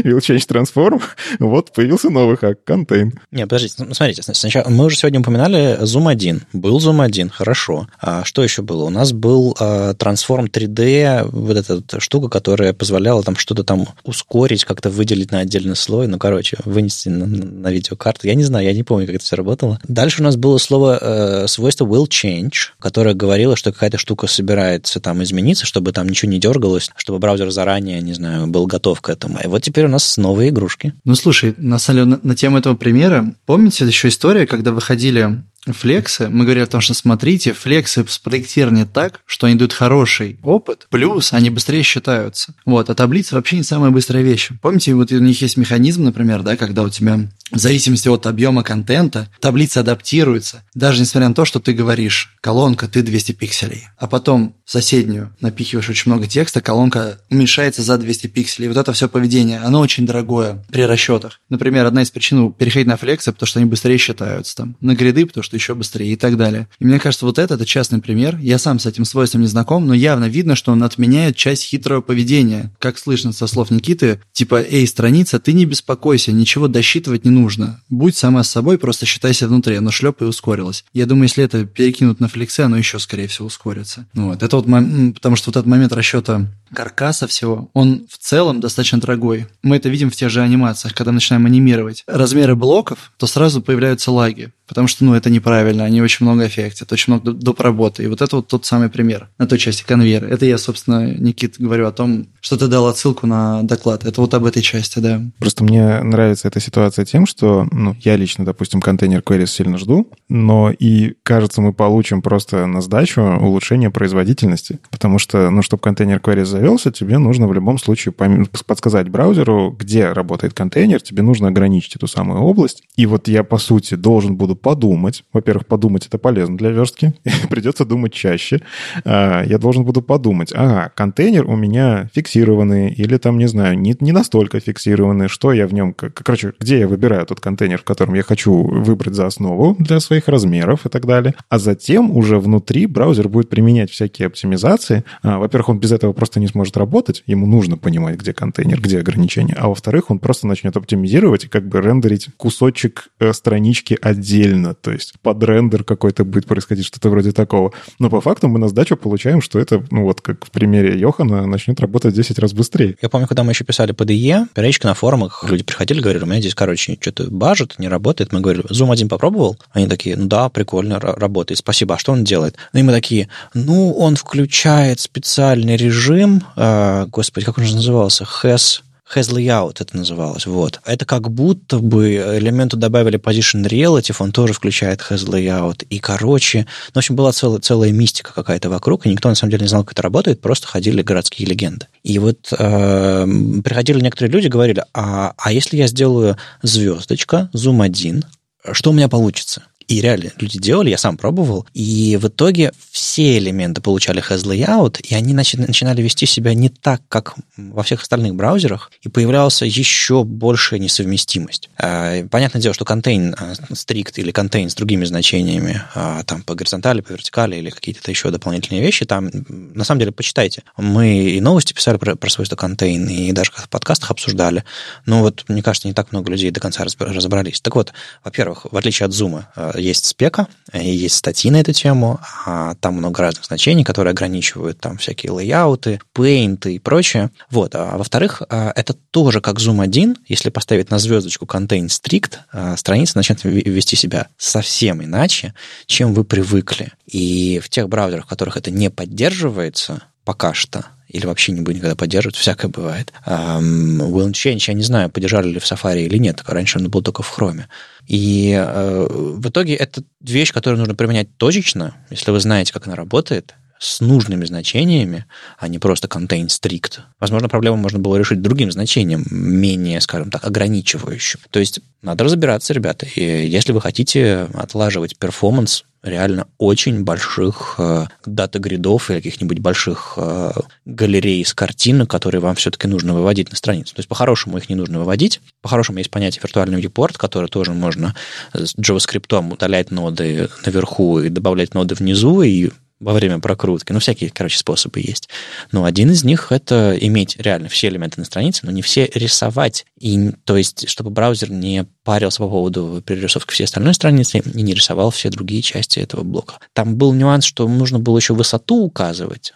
will change transform. Вот появился новый хак, контейн. Не, подождите, смотрите, сначала мы уже сегодня упоминали Zoom 1. Был Zoom 1, хорошо. А что еще было? У нас был а, Transform 3D вот эта штука, которая позволяла там что-то там ускорить, как-то выделить на отдельный слой, ну, короче, вынести на, на видеокарту. Я не знаю, я не помню, как это все работало. Дальше у нас было слово, э, свойство will change, которое говорило, что какая-то штука собирается там измениться, чтобы там ничего не дергалось, чтобы браузер заранее, не знаю, был готов к этому. И вот теперь у нас новые игрушки. Ну, слушай, на на, на тему этого примера, помните еще история, когда выходили флексы, мы говорили о том, что смотрите, флексы спроектированы так, что они дают хороший опыт, плюс они быстрее считаются. Вот, а таблица вообще не самая быстрая вещь. Помните, вот у них есть механизм, например, да, когда у тебя в зависимости от объема контента таблица адаптируется, даже несмотря на то, что ты говоришь, колонка, ты 200 пикселей, а потом в соседнюю напихиваешь очень много текста, колонка уменьшается за 200 пикселей. Вот это все поведение, оно очень дорогое при расчетах. Например, одна из причин переходить на флексы, потому что они быстрее считаются там, на гриды, потому что еще быстрее и так далее. И мне кажется, вот это, это частный пример. Я сам с этим свойством не знаком, но явно видно, что он отменяет часть хитрого поведения. Как слышно со слов Никиты, типа, эй, страница, ты не беспокойся, ничего досчитывать не нужно. Будь сама с собой, просто считайся внутри, оно шлеп и ускорилось. Я думаю, если это перекинут на флексы, оно еще, скорее всего, ускорится. Вот. Это вот, потому что вот этот момент расчета каркаса всего, он в целом достаточно дорогой. Мы это видим в тех же анимациях, когда начинаем анимировать размеры блоков, то сразу появляются лаги, потому что, ну, это неправильно, они очень много эффектят, очень много доп. работы. И вот это вот тот самый пример на той части конвейера. Это я, собственно, Никит, говорю о том, что ты дал отсылку на доклад. Это вот об этой части, да. Просто мне нравится эта ситуация тем, что, ну, я лично, допустим, контейнер queries сильно жду, но и, кажется, мы получим просто на сдачу улучшение производительности, потому что, ну, чтобы контейнер queries завелся, тебе нужно в любом случае подсказать браузеру, где работает контейнер, тебе нужно ограничить эту самую область. И вот я, по сути, должен буду подумать. Во-первых, подумать это полезно для верстки. Придется думать чаще. А, я должен буду подумать, ага, контейнер у меня фиксированный или там, не знаю, не, не настолько фиксированный, что я в нем... Короче, где я выбираю тот контейнер, в котором я хочу выбрать за основу для своих размеров и так далее. А затем уже внутри браузер будет применять всякие оптимизации. А, во-первых, он без этого просто не сможет работать. Ему нужно понимать, где контейнер, где ограничения. А во-вторых, он просто начнет оптимизировать и как бы рендерить кусочек э, странички отдельно. То есть под рендер какой-то будет происходить, что-то вроде такого. Но по факту мы на сдачу получаем, что это, ну вот как в примере Йохана, начнет работать 10 раз быстрее. Я помню, когда мы еще писали IE, периодически на форумах люди приходили, говорили, у меня здесь, короче, что-то бажет, не работает. Мы говорили, Zoom один попробовал? Они такие, ну да, прикольно, работает, спасибо. А что он делает? Ну и мы такие, ну, он включает специальный режим, э, господи, как он же назывался? Has has layout это называлось, вот. Это как будто бы элементу добавили position relative, он тоже включает has layout. И, короче, ну, в общем, была целая, целая мистика какая-то вокруг, и никто на самом деле не знал, как это работает, просто ходили городские легенды. И вот э, приходили некоторые люди, говорили, а, а если я сделаю звездочка, зум 1, что у меня получится? И реально люди делали, я сам пробовал, и в итоге все элементы получали has layout, и они начинали вести себя не так, как во всех остальных браузерах, и появлялась еще большая несовместимость. А, понятное дело, что contain strict или contain с другими значениями, а, там по горизонтали, по вертикали или какие-то еще дополнительные вещи, там, на самом деле, почитайте. Мы и новости писали про, про свойства contain, и даже в подкастах обсуждали. Но вот, мне кажется, не так много людей до конца разобрались. Так вот, во-первых, в отличие от Zoom, есть спека, есть статьи на эту тему, а там много разных значений, которые ограничивают там всякие лейауты, paint и прочее. Вот. А во-вторых, а, это тоже как Zoom 1, если поставить на звездочку contain strict, а, страница начнет вести себя совсем иначе, чем вы привыкли. И в тех браузерах, в которых это не поддерживается пока что, или вообще не будет никогда поддерживать, всякое бывает. Um, will Change, я не знаю, поддержали ли в Safari или нет, раньше он был только в Chrome. И э, в итоге это вещь, которую нужно применять точечно, если вы знаете, как она работает, с нужными значениями, а не просто contain strict. Возможно, проблему можно было решить другим значением, менее, скажем так, ограничивающим. То есть надо разбираться, ребята. И если вы хотите отлаживать перформанс реально очень больших э, дата-гридов или каких-нибудь больших э, галерей с картинок, которые вам все-таки нужно выводить на страницу. То есть по-хорошему их не нужно выводить. По-хорошему есть понятие виртуальный viewport, который тоже можно с JavaScript удалять ноды наверху и добавлять ноды внизу, и во время прокрутки. Ну, всякие, короче, способы есть. Но один из них — это иметь реально все элементы на странице, но не все рисовать. И, то есть, чтобы браузер не парился по поводу перерисовки всей остальной страницы и не рисовал все другие части этого блока. Там был нюанс, что нужно было еще высоту указывать,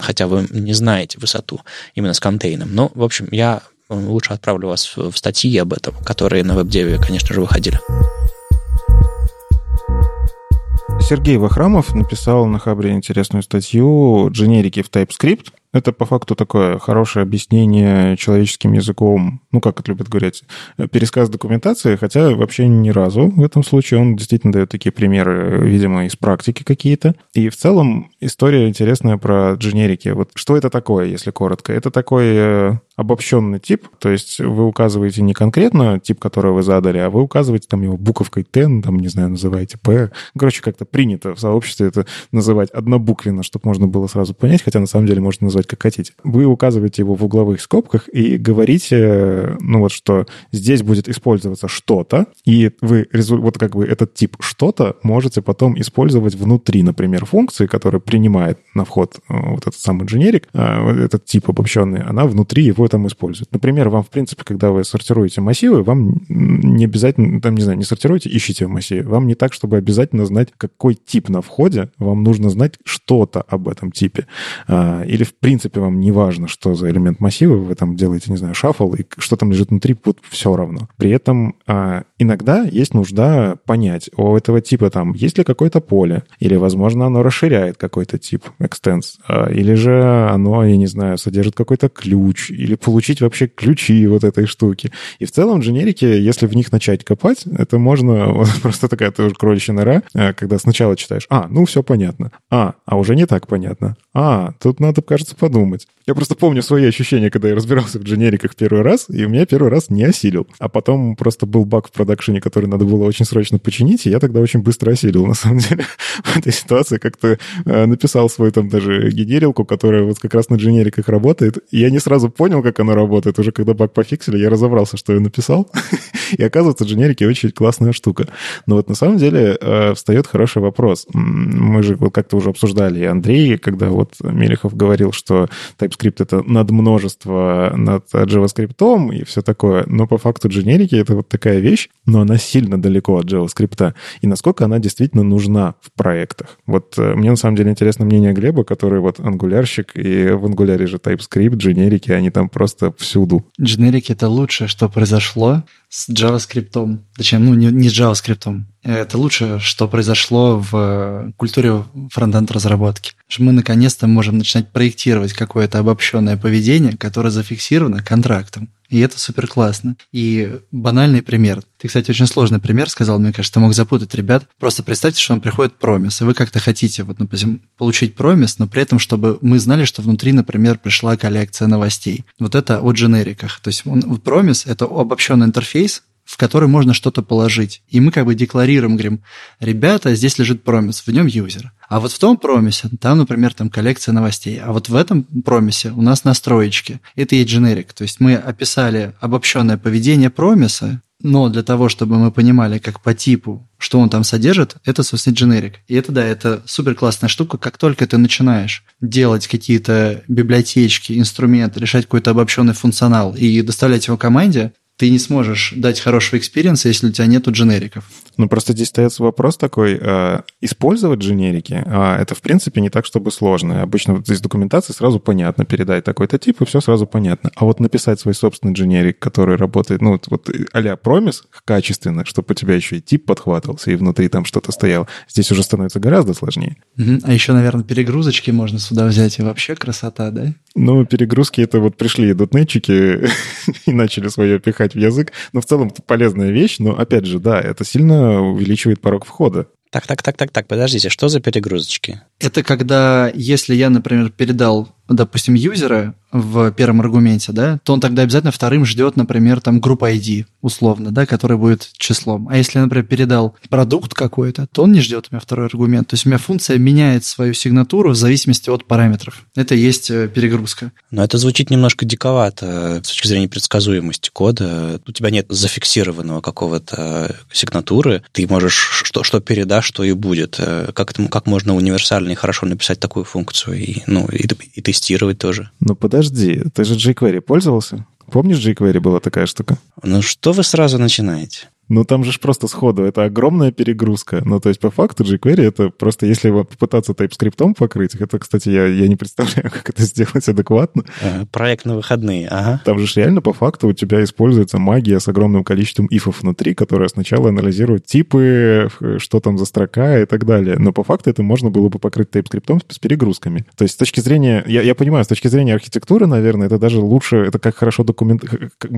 хотя вы не знаете высоту именно с контейном. Но, в общем, я лучше отправлю вас в статьи об этом, которые на веб-деве, конечно же, выходили. Сергей Вахрамов написал на Хабре интересную статью «Дженерики в TypeScript». Это по факту такое хорошее объяснение человеческим языком, ну, как это любят говорить, пересказ документации, хотя вообще ни разу в этом случае он действительно дает такие примеры, видимо, из практики какие-то. И в целом история интересная про дженерики. Вот что это такое, если коротко? Это такой э, обобщенный тип, то есть вы указываете не конкретно тип, который вы задали, а вы указываете там его буковкой T, ну, там, не знаю, называете P. Короче, как-то принято в сообществе это называть однобуквенно, чтобы можно было сразу понять, хотя на самом деле можно назвать как хотите. Вы указываете его в угловых скобках и говорите, ну вот что здесь будет использоваться что-то, и вы вот как бы этот тип что-то можете потом использовать внутри, например, функции, которая принимает на вход э, вот этот самый дженерик, э, этот тип обобщенный, она внутри его его там используют. Например, вам, в принципе, когда вы сортируете массивы, вам не обязательно, там, не знаю, не сортируете, ищите в массиве. Вам не так, чтобы обязательно знать, какой тип на входе. Вам нужно знать что-то об этом типе. А, или, в принципе, вам не важно, что за элемент массива. Вы там делаете, не знаю, шаффл, и что там лежит внутри, вот все равно. При этом а, иногда есть нужда понять, у этого типа там есть ли какое-то поле, или, возможно, оно расширяет какой-то тип extends, а, или же оно, я не знаю, содержит какой-то ключ, или получить вообще ключи вот этой штуки. И в целом дженерики, если в них начать копать, это можно вот, просто такая тоже кроличья нора, э, когда сначала читаешь, а, ну все понятно, а, а уже не так понятно, а, тут надо, кажется, подумать. Я просто помню свои ощущения, когда я разбирался в дженериках первый раз, и у меня первый раз не осилил. А потом просто был баг в продакшене, который надо было очень срочно починить, и я тогда очень быстро осилил, на самом деле. В этой ситуации как-то э, написал свой там даже генерилку, которая вот как раз на дженериках работает, и я не сразу понял, как оно работает. Уже когда баг пофиксили, я разобрался, что я написал. И оказывается, дженерики очень классная штука. Но вот на самом деле э, встает хороший вопрос. Мы же вот как-то уже обсуждали, и Андрей, когда вот Мелехов говорил, что TypeScript — это надмножество над JavaScript и все такое. Но по факту дженерики — это вот такая вещь, но она сильно далеко от JavaScript. И насколько она действительно нужна в проектах. Вот э, мне на самом деле интересно мнение Глеба, который вот ангулярщик, и в ангуляре же TypeScript, дженерики, они там просто всюду. Дженерики — это лучшее, что произошло с JavaScript. Точнее, ну, не, не с JavaScript. Это лучшее, что произошло в культуре фронтенд разработки. Мы наконец-то можем начинать проектировать какое-то обобщенное поведение, которое зафиксировано контрактом. И это супер классно. И банальный пример. Ты, кстати, очень сложный пример сказал, мне кажется, ты мог запутать ребят. Просто представьте, что вам приходит промис, и вы как-то хотите, вот, допустим, получить промис, но при этом, чтобы мы знали, что внутри, например, пришла коллекция новостей. Вот это о дженериках. То есть промис — это обобщенный интерфейс, в который можно что-то положить. И мы как бы декларируем, говорим, ребята, здесь лежит промис, в нем юзер. А вот в том промисе, там, например, там коллекция новостей. А вот в этом промисе у нас настроечки. Это и generic. То есть мы описали обобщенное поведение промиса, но для того, чтобы мы понимали, как по типу, что он там содержит, это, собственно, дженерик. И это, да, это супер классная штука. Как только ты начинаешь делать какие-то библиотечки, инструменты, решать какой-то обобщенный функционал и доставлять его команде, ты не сможешь дать хорошего экспириенса, если у тебя нету дженериков. Ну, просто здесь остается вопрос такой, э, использовать дженерики, э, это, в принципе, не так, чтобы сложно. Обычно вот из документации сразу понятно, передать такой-то тип, и все сразу понятно. А вот написать свой собственный дженерик, который работает, ну, вот, вот а-ля промис качественно, чтобы у тебя еще и тип подхватывался, и внутри там что-то стояло, здесь уже становится гораздо сложнее. Угу. А еще, наверное, перегрузочки можно сюда взять, и вообще красота, да? Ну, перегрузки это вот пришли дотнетчики и начали свое пихать в язык. Но в целом это полезная вещь, но опять же, да, это сильно увеличивает порог входа. Так, так, так, так, так, подождите, что за перегрузочки? Это когда, если я, например, передал, допустим, юзера в первом аргументе, да, то он тогда обязательно вторым ждет, например, там группа ID, условно, да, который будет числом. А если например, передал продукт какой-то, то он не ждет у меня второй аргумент. То есть у меня функция меняет свою сигнатуру в зависимости от параметров. Это и есть э, перегрузка. Но это звучит немножко диковато э, с точки зрения предсказуемости кода. У тебя нет зафиксированного какого-то сигнатуры. Ты можешь что, что передашь, что и будет. Э, как, это, как можно универсально и хорошо написать такую функцию и, ну, и, и тестировать тоже? Ну, подожди, ты же jQuery пользовался? Помнишь, jQuery была такая штука? Ну, что вы сразу начинаете? Ну, там же ж просто сходу. Это огромная перегрузка. Ну, то есть, по факту, jQuery — это просто, если его попытаться TypeScript покрыть, это, кстати, я, я не представляю, как это сделать адекватно. А, проект на выходные, ага. Там же реально, по факту, у тебя используется магия с огромным количеством ифов внутри, которая сначала анализирует типы, что там за строка и так далее. Но по факту это можно было бы покрыть TypeScript с перегрузками. То есть, с точки зрения... Я, я понимаю, с точки зрения архитектуры, наверное, это даже лучше... Это как хорошо, документ,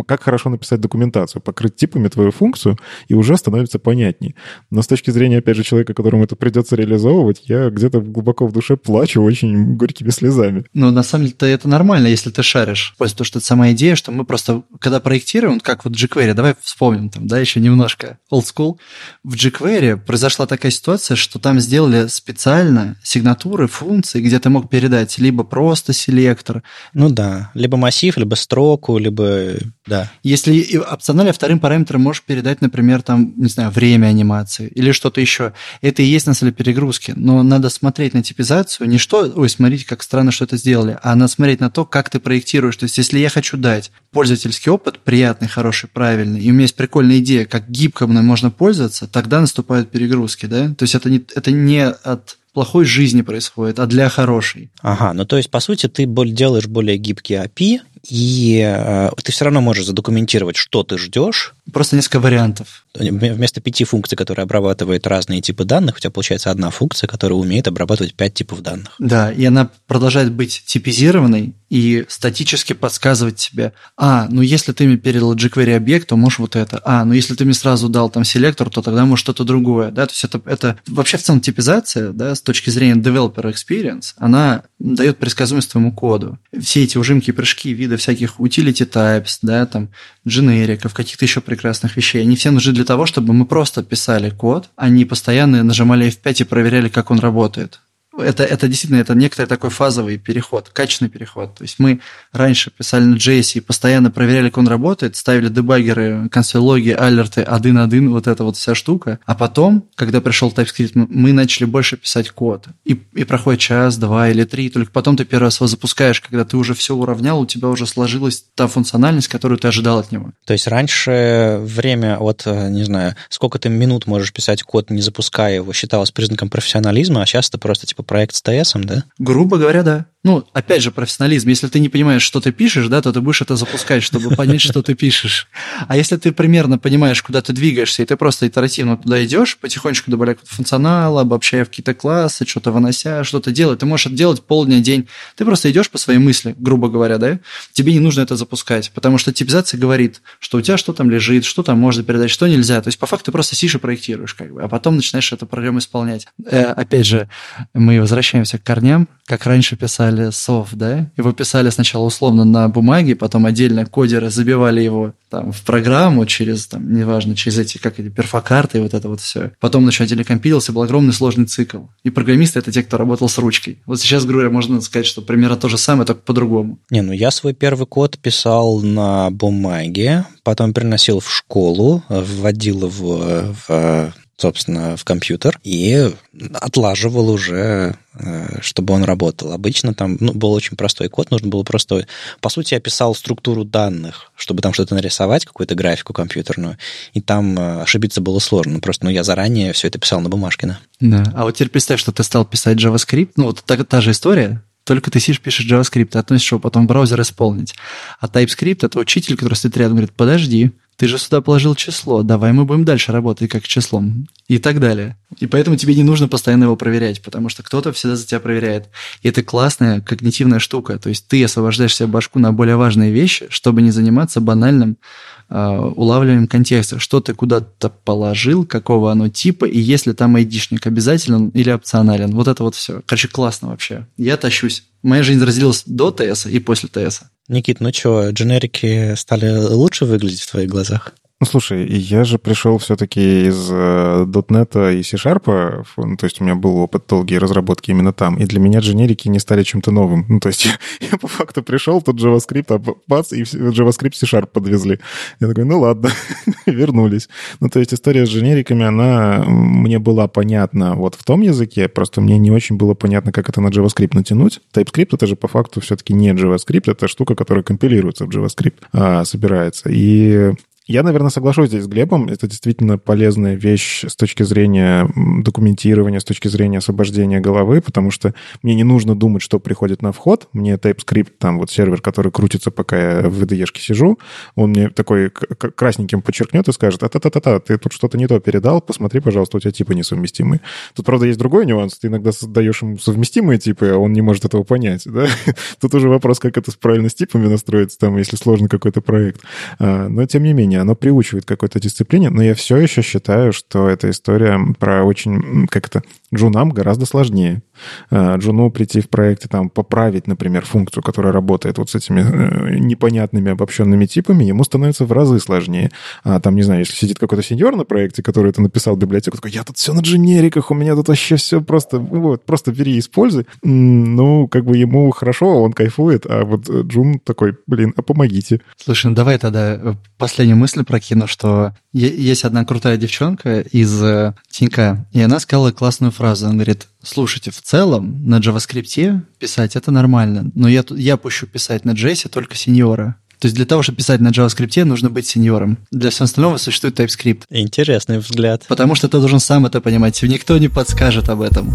как хорошо написать документацию. Покрыть типами твою функцию, и уже становится понятней. Но с точки зрения, опять же, человека, которому это придется реализовывать, я где-то глубоко в душе плачу очень горькими слезами. Ну, на самом деле, это нормально, если ты шаришь. Потому что это сама идея, что мы просто, когда проектируем, как вот jQuery, давай вспомним там, да, еще немножко old school. В jQuery произошла такая ситуация, что там сделали специально сигнатуры, функции, где ты мог передать либо просто селектор. Ну да, либо массив, либо строку, либо, да. Если опционально вторым параметром можешь передать, например, там, не знаю, время анимации или что-то еще. Это и есть на самом деле перегрузки. Но надо смотреть на типизацию не что, ой, смотрите, как странно, что это сделали, а надо смотреть на то, как ты проектируешь. То есть, если я хочу дать пользовательский опыт приятный, хороший, правильный, и у меня есть прикольная идея, как гибко мной можно пользоваться, тогда наступают перегрузки, да? То есть, это не, это не от плохой жизни происходит, а для хорошей. Ага, ну то есть, по сути, ты делаешь более гибкий API, и э, ты все равно можешь задокументировать, что ты ждешь. Просто несколько вариантов. Вместо пяти функций, которые обрабатывают разные типы данных, у тебя получается одна функция, которая умеет обрабатывать пять типов данных. Да, и она продолжает быть типизированной и статически подсказывать тебе, а, ну если ты мне передал jQuery объект, то можешь вот это. А, ну если ты мне сразу дал там селектор, то тогда можешь что-то другое. Да? То есть это, это вообще в целом типизация, да, с точки зрения developer experience, она дает предсказуемость твоему коду. Все эти ужимки прыжки вида всяких utility types, да, там, дженериков, каких-то еще прекрасных вещей, они все нужны для того, чтобы мы просто писали код, а не постоянно нажимали F5 и проверяли, как он работает это, это действительно это некоторый такой фазовый переход, качественный переход. То есть мы раньше писали на JS и постоянно проверяли, как он работает, ставили дебаггеры, консоль-логи, алерты один-один, вот эта вот вся штука. А потом, когда пришел TypeScript, мы начали больше писать код. И, и проходит час, два или три, только потом ты первый раз его запускаешь, когда ты уже все уравнял, у тебя уже сложилась та функциональность, которую ты ожидал от него. То есть раньше время, вот, э, не знаю, сколько ты минут можешь писать код, не запуская его, считалось признаком профессионализма, а сейчас это просто типа проект с ТС, да? Грубо говоря, да. Ну, опять же, профессионализм. Если ты не понимаешь, что ты пишешь, да, то ты будешь это запускать, чтобы понять, что ты пишешь. А если ты примерно понимаешь, куда ты двигаешься, и ты просто итеративно туда идешь, потихонечку добавляя функционал, обобщая в какие-то классы, что-то вынося, что-то делать, ты можешь это делать полдня, день. Ты просто идешь по своей мысли, грубо говоря, да? Тебе не нужно это запускать, потому что типизация говорит, что у тебя что там лежит, что там можно передать, что нельзя. То есть, по факту, ты просто сидишь и проектируешь, как бы, а потом начинаешь эту проблему исполнять. Э, опять же, мы возвращаемся к корням, как раньше писали сов, да? Его писали сначала условно на бумаге, потом отдельно кодеры забивали его там в программу через, там, неважно, через эти, как эти, перфокарты и вот это вот все. Потом еще отдельно компилился, был огромный сложный цикл. И программисты — это те, кто работал с ручкой. Вот сейчас, говоря, можно сказать, что примерно то же самое, только по-другому. Не, ну я свой первый код писал на бумаге, потом переносил в школу, вводил его в собственно, в компьютер и отлаживал уже, э, чтобы он работал. Обычно там ну, был очень простой код, нужно было просто... По сути, я писал структуру данных, чтобы там что-то нарисовать, какую-то графику компьютерную, и там э, ошибиться было сложно. Просто ну, я заранее все это писал на бумажке, да. Да. А вот теперь представь, что ты стал писать JavaScript. Ну, вот та, та же история, только ты сидишь, пишешь JavaScript, относишь его потом в браузер исполнить. А TypeScript — это учитель, который стоит рядом, говорит, подожди, ты же сюда положил число, давай мы будем дальше работать как числом и так далее. И поэтому тебе не нужно постоянно его проверять, потому что кто-то всегда за тебя проверяет. И это классная когнитивная штука. То есть ты освобождаешь себе башку на более важные вещи, чтобы не заниматься банальным э, улавливанием контекста. Что ты куда-то положил, какого оно типа, и если там айдишник обязателен или опционален. Вот это вот все. Короче, классно вообще. Я тащусь. Моя жизнь разделилась до ТС и после ТС. Никит, ну что, дженерики стали лучше выглядеть в твоих глазах? Ну, слушай, я же пришел все-таки из .NET э, и C-Sharp, ну, то есть у меня был опыт долгие разработки именно там, и для меня дженерики не стали чем-то новым. Ну, то есть я, я по факту пришел, тут JavaScript, а бац, и JavaScript C-Sharp подвезли. Я такой, ну ладно, вернулись. Ну, то есть история с дженериками, она мне была понятна вот в том языке, просто мне не очень было понятно, как это на JavaScript натянуть. TypeScript это же по факту все-таки не JavaScript, это штука, которая компилируется в JavaScript, а, собирается. И Я, наверное, соглашусь здесь с Глебом. Это действительно полезная вещь с точки зрения документирования, с точки зрения освобождения головы, потому что мне не нужно думать, что приходит на вход. Мне TypeScript, там вот сервер, который крутится, пока я в IDE-шке сижу, он мне такой красненьким подчеркнет и скажет, а-та-та-та-та, ты тут что-то не то передал, посмотри, пожалуйста, у тебя типы несовместимые. Тут, правда, есть другой нюанс. Ты иногда создаешь ему совместимые типы, а он не может этого понять, да? Тут уже вопрос, как это правильно с типами настроиться, там, если сложный какой-то проект. А, но, тем не менее, оно приучивает какой-то дисциплине, но я все еще считаю, что эта история про очень, как это, джунам гораздо сложнее. А, джуну прийти в проекте, там, поправить, например, функцию, которая работает вот с этими э, непонятными обобщенными типами, ему становится в разы сложнее. А, там, не знаю, если сидит какой-то сеньор на проекте, который это написал библиотеку, такой, я тут все на дженериках, у меня тут вообще все просто, вот, просто бери и используй. Ну, как бы ему хорошо, он кайфует, а вот Джун такой, блин, а помогите. Слушай, ну давай тогда э, последнюю мысль прокину, что есть одна крутая девчонка из э, Тинька, и она сказала классную фразу. Она говорит, слушайте, в целом на JavaScript писать это нормально, но я, я пущу писать на JS только сеньора. То есть для того, чтобы писать на JavaScript, нужно быть сеньором. Для всего остального существует TypeScript. Интересный взгляд. Потому что ты должен сам это понимать. Никто не подскажет об этом.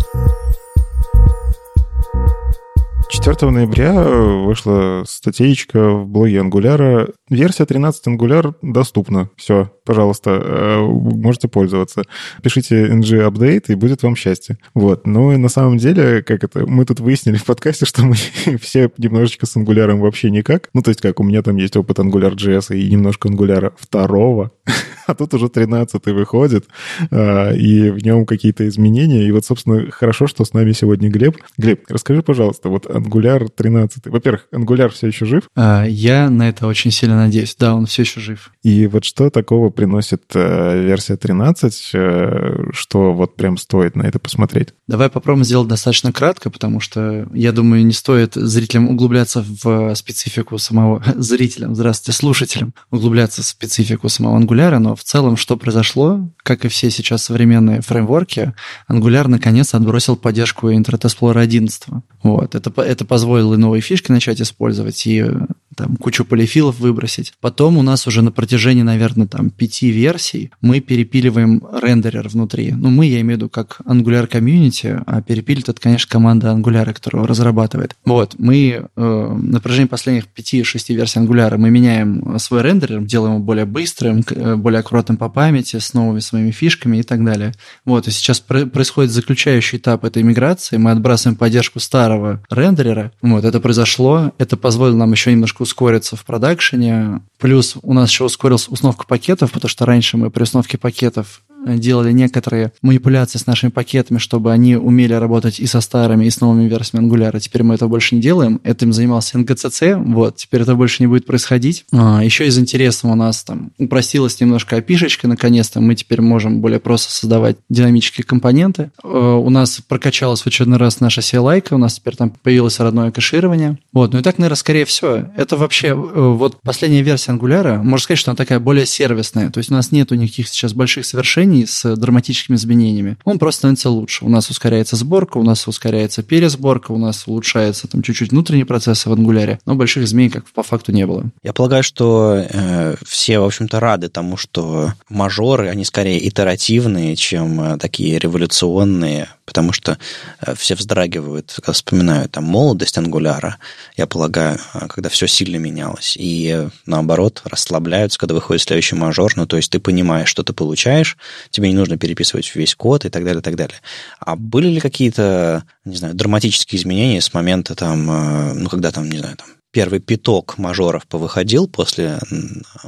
4 ноября вышла статейка в блоге Angular. Версия 13 Angular доступна. Все, пожалуйста, э, можете пользоваться. Пишите ng update, и будет вам счастье. Вот. Ну и на самом деле, как это, мы тут выяснили в подкасте, что мы все немножечко с Angular вообще никак. Ну, то есть как, у меня там есть опыт AngularJS и немножко Angular второго, а тут уже 13 выходит, э, и в нем какие-то изменения. И вот, собственно, хорошо, что с нами сегодня Глеб. Глеб, расскажи, пожалуйста, вот Angular 13. Во-первых, Angular все еще жив? А, я на это очень сильно надеюсь. Да, он все еще жив. И вот что такого приносит э, версия 13, э, что вот прям стоит на это посмотреть? Давай попробуем сделать достаточно кратко, потому что, я думаю, не стоит зрителям углубляться в специфику самого... Зрителям, здравствуйте, слушателям, углубляться в специфику самого Angular, но в целом что произошло? Как и все сейчас современные фреймворки, Angular наконец отбросил поддержку Internet Explorer 11. Вот. Это, это позволило новые фишки начать использовать и там кучу полифилов выбросить. Потом у нас уже на протяжении, наверное, там пяти версий мы перепиливаем рендерер внутри. Ну, мы, я имею в виду, как Angular Community, а перепилит это, конечно, команда Angular, которая разрабатывает. Вот, мы э, на протяжении последних пяти-шести версий Angular мы меняем свой рендерер, делаем его более быстрым, э, более аккуратным по памяти, с новыми своими фишками и так далее. Вот, и сейчас происходит заключающий этап этой миграции. Мы отбрасываем поддержку старого рендерера. Вот, это произошло. Это позволило нам еще немножко ускориться в продакшене. Плюс у нас еще ускорилась установка пакетов, потому что раньше мы при установке пакетов делали некоторые манипуляции с нашими пакетами, чтобы они умели работать и со старыми, и с новыми версиями Angular. Теперь мы этого больше не делаем. Этим занимался NGCC, вот, теперь это больше не будет происходить. А, еще из интересного у нас там упростилась немножко опишечка, наконец-то мы теперь можем более просто создавать динамические компоненты. А, у нас прокачалась в очередной раз наша CLI, у нас теперь там появилось родное кэширование. Вот, ну и так, наверное, скорее всего. Это вообще, э, вот последняя версия Angular, можно сказать, что она такая более сервисная, то есть у нас нету никаких сейчас больших совершений, изменений с драматическими изменениями, он просто становится лучше. У нас ускоряется сборка, у нас ускоряется пересборка, у нас улучшается там чуть-чуть внутренний процесс в ангуляре, но больших изменений как по факту не было. Я полагаю, что э, все, в общем-то, рады тому, что мажоры, они скорее итеративные, чем э, такие революционные, потому что э, все вздрагивают, когда вспоминают там молодость ангуляра, я полагаю, э, когда все сильно менялось, и э, наоборот расслабляются, когда выходит следующий мажор, ну то есть ты понимаешь, что ты получаешь, тебе не нужно переписывать весь код и так далее, и так далее. А были ли какие-то, не знаю, драматические изменения с момента там, ну когда там, не знаю, там первый пяток мажоров повыходил после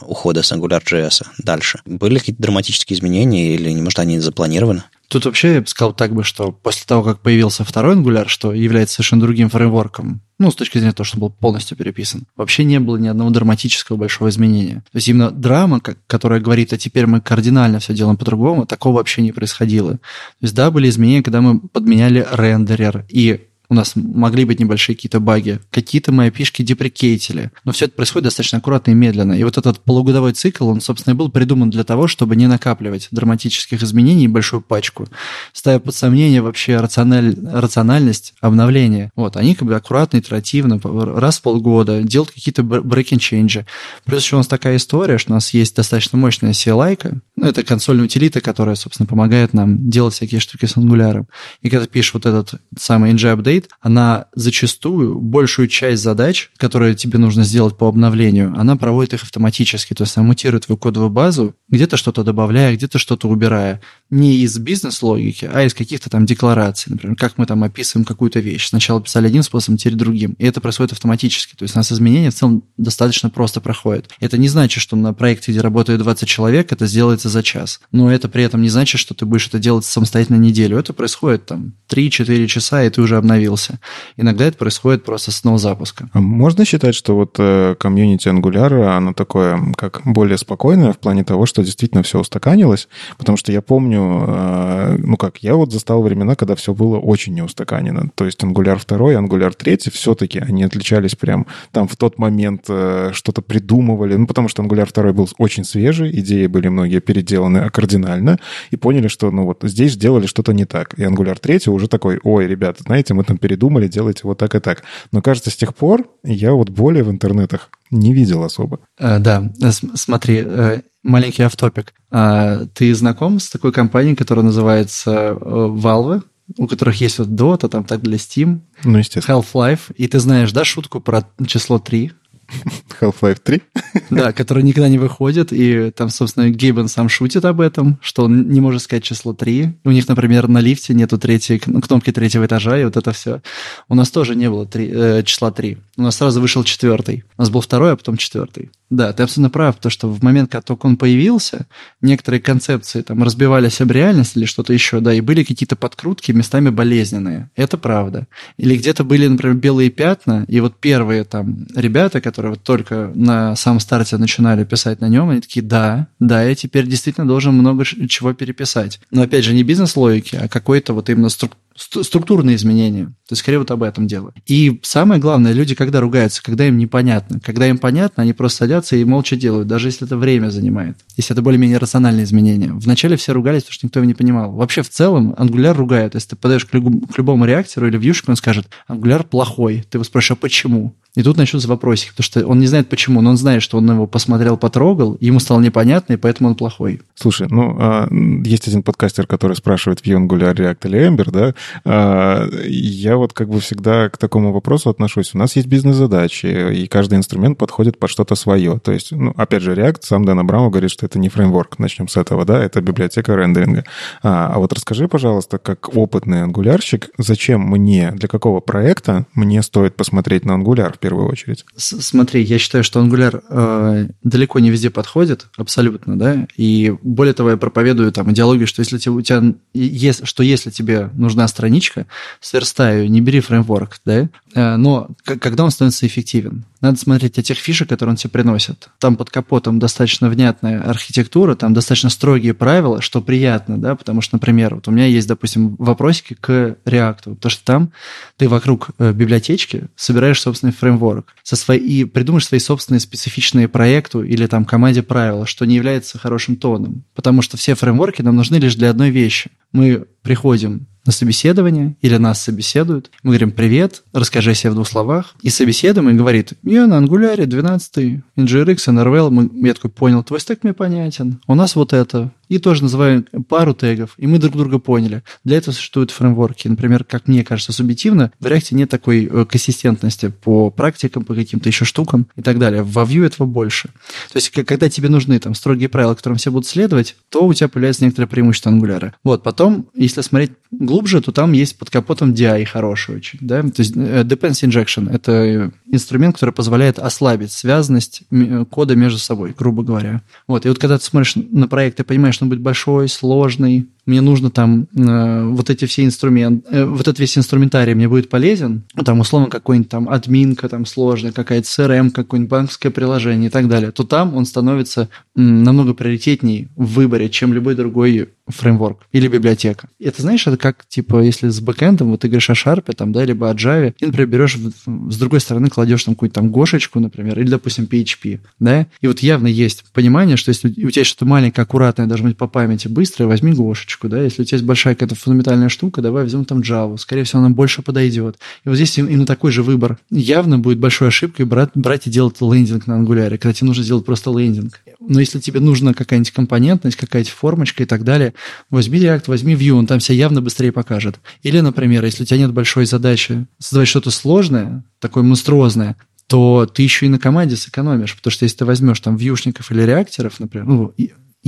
ухода с AngularJS дальше. Были какие-то драматические изменения или, может, они запланированы? Тут вообще я бы сказал так бы, что после того, как появился второй Angular, что является совершенно другим фреймворком, ну, с точки зрения того, что он был полностью переписан, вообще не было ни одного драматического большого изменения. То есть именно драма, которая говорит, а теперь мы кардинально все делаем по-другому, такого вообще не происходило. То есть да, были изменения, когда мы подменяли рендерер, и у нас могли быть небольшие какие-то баги, какие-то мои пишки деприкейтили. Но все это происходит достаточно аккуратно и медленно. И вот этот полугодовой цикл, он, собственно, и был придуман для того, чтобы не накапливать драматических изменений и большую пачку, ставя под сомнение вообще рациональ... рациональность обновления. Вот, они как бы аккуратно, итеративно, раз в полгода делают какие-то breaking change. Плюс еще у нас такая история, что у нас есть достаточно мощная CLI, ну, это консольная утилита, которая, собственно, помогает нам делать всякие штуки с Angular. И когда ты пишешь вот этот самый ng-update, она зачастую большую часть задач, которые тебе нужно сделать по обновлению, она проводит их автоматически. То есть она мутирует твою кодовую базу, где-то что-то добавляя, где-то что-то убирая. Не из бизнес-логики, а из каких-то там деклараций. Например, как мы там описываем какую-то вещь. Сначала писали одним способом, теперь другим. И это происходит автоматически. То есть у нас изменения в целом достаточно просто проходят. Это не значит, что на проекте, где работает 20 человек, это сделается за час. Но это при этом не значит, что ты будешь это делать самостоятельно неделю. Это происходит там 3-4 часа, и ты уже обновился. Иногда это происходит просто с нового запуска. А можно считать, что вот э, комьюнити Angular, оно такое, как более спокойное в плане того, что действительно все устаканилось? Потому что я помню, э, ну как, я вот застал времена, когда все было очень неустаканено. То есть Angular 2, Angular 3 все-таки они отличались прям там в тот момент э, что-то придумывали. Ну, потому что Angular 2 был очень свежий, идеи были многие переделаны кардинально, и поняли, что ну вот здесь сделали что-то не так. И Angular 3 уже такой, ой, ребята, знаете, мы там передумали, делайте вот так и так. Но кажется, с тех пор я вот более в интернетах не видел особо. А, да, смотри, э, маленький автопик. А, ты знаком с такой компанией, которая называется э, Valve? у которых есть вот Dota, там так для Steam, ну, естественно. Half-Life, и ты знаешь, да, шутку про число 3? Half-Life 3? Да, который никогда не выходит, и там, собственно, Гейбен сам шутит об этом, что он не может сказать число 3. У них, например, на лифте нету третьей, кнопки третьего этажа, и вот это все. У нас тоже не было 3, э, числа 3. У нас сразу вышел четвертый. У нас был второй, а потом четвертый. Да, ты абсолютно прав, то что в момент, как только он появился, некоторые концепции там разбивались об реальность или что-то еще, да, и были какие-то подкрутки местами болезненные. Это правда. Или где-то были, например, белые пятна, и вот первые там ребята, которые вот только на самом старте начинали писать на нем, они такие, да, да, я теперь действительно должен много чего переписать. Но опять же, не бизнес-логики, а какой-то вот именно струк структурные изменения. То есть, скорее, вот об этом дело. И самое главное, люди когда ругаются, когда им непонятно. Когда им понятно, они просто садятся и молча делают, даже если это время занимает. Если это более-менее рациональные изменения. Вначале все ругались, потому что никто его не понимал. Вообще, в целом, Angular ругают. Если ты подаешь к, к любому реактору или вьюшку, он скажет, Angular плохой. Ты его спрашиваешь, а почему? И тут начнутся вопросики, потому что он не знает почему, но он знает, что он его посмотрел, потрогал, ему стало непонятно, и поэтому он плохой. Слушай, ну, а, есть один подкастер, который спрашивает в Angular React или Ember, да? Я вот как бы всегда к такому вопросу отношусь. У нас есть бизнес-задачи, и каждый инструмент подходит под что-то свое. То есть, ну, опять же, React, сам Дэн Абрамов говорит, что это не фреймворк. Начнем с этого, да? Это библиотека рендеринга. А, а вот расскажи, пожалуйста, как опытный ангулярщик, зачем мне, для какого проекта мне стоит посмотреть на Angular в первую очередь? Смотри, я считаю, что Angular э, далеко не везде подходит, абсолютно, да, и более того, я проповедую там идеологию, что если у тебя, есть, что если тебе нужна страничка, сверстай не бери фреймворк, да, э, но когда он становится эффективен? Надо смотреть о тех фишек, которые он тебе приносит. Там под капотом достаточно внятная архитектура, там достаточно строгие правила, что приятно, да, потому что, например, вот у меня есть, допустим, вопросики к React, потому что там ты вокруг э, библиотечки собираешь собственный фреймворк со своей, и придумаешь свои собственные специфичные проекту или там команде правила, что не является хорошим тоном, потому что все фреймворки нам нужны лишь для одной вещи. Мы приходим на собеседование или нас собеседуют. Мы говорим «Привет, расскажи о себе в двух словах». И собеседуем и говорит «Я на Angular 12, NGRX, NRL». Я такой «Понял, твой стек мне понятен. У нас вот это, и тоже называем пару тегов, и мы друг друга поняли. Для этого существуют фреймворки. Например, как мне кажется, субъективно, в React нет такой э, консистентности по практикам, по каким-то еще штукам и так далее. Во Vue этого больше. То есть, когда тебе нужны там строгие правила, которым все будут следовать, то у тебя появляется некоторое преимущество Angular. Вот, потом, если смотреть глубже, то там есть под капотом DI хороший очень. Да? То есть, э, dependency injection – это инструмент, который позволяет ослабить связанность кода между собой, грубо говоря. Вот, и вот когда ты смотришь на проект, ты понимаешь, он будет большой, сложный, мне нужно там э, вот эти все инструменты, э, вот этот весь инструментарий мне будет полезен, ну, там, условно, какой-нибудь там админка там сложная, какая-то CRM, какое-нибудь банковское приложение и так далее, то там он становится намного приоритетней в выборе, чем любой другой фреймворк или библиотека. И это, знаешь, это как, типа, если с бэкэндом, вот ты говоришь о шарпе, там, да, либо о Java, и, например, берешь, с другой стороны кладешь там какую-то там гошечку, например, или, допустим, PHP, да, и вот явно есть понимание, что если у тебя что-то маленькое, аккуратное, должно быть по памяти быстрое, возьми гошечку, да, если у тебя есть большая какая-то фундаментальная штука, давай возьмем там Java, скорее всего, она больше подойдет. И вот здесь именно такой же выбор. Явно будет большой ошибкой брать, брать и делать лендинг на Angular, когда тебе нужно сделать просто лендинг. Но если тебе нужна какая-нибудь компонентность, какая-то формочка и так далее, возьми React, возьми Vue, он там себя явно быстрее покажет. Или, например, если у тебя нет большой задачи создавать что-то сложное, такое монструозное, то ты еще и на команде сэкономишь, потому что если ты возьмешь там вьюшников или реакторов, например, ну,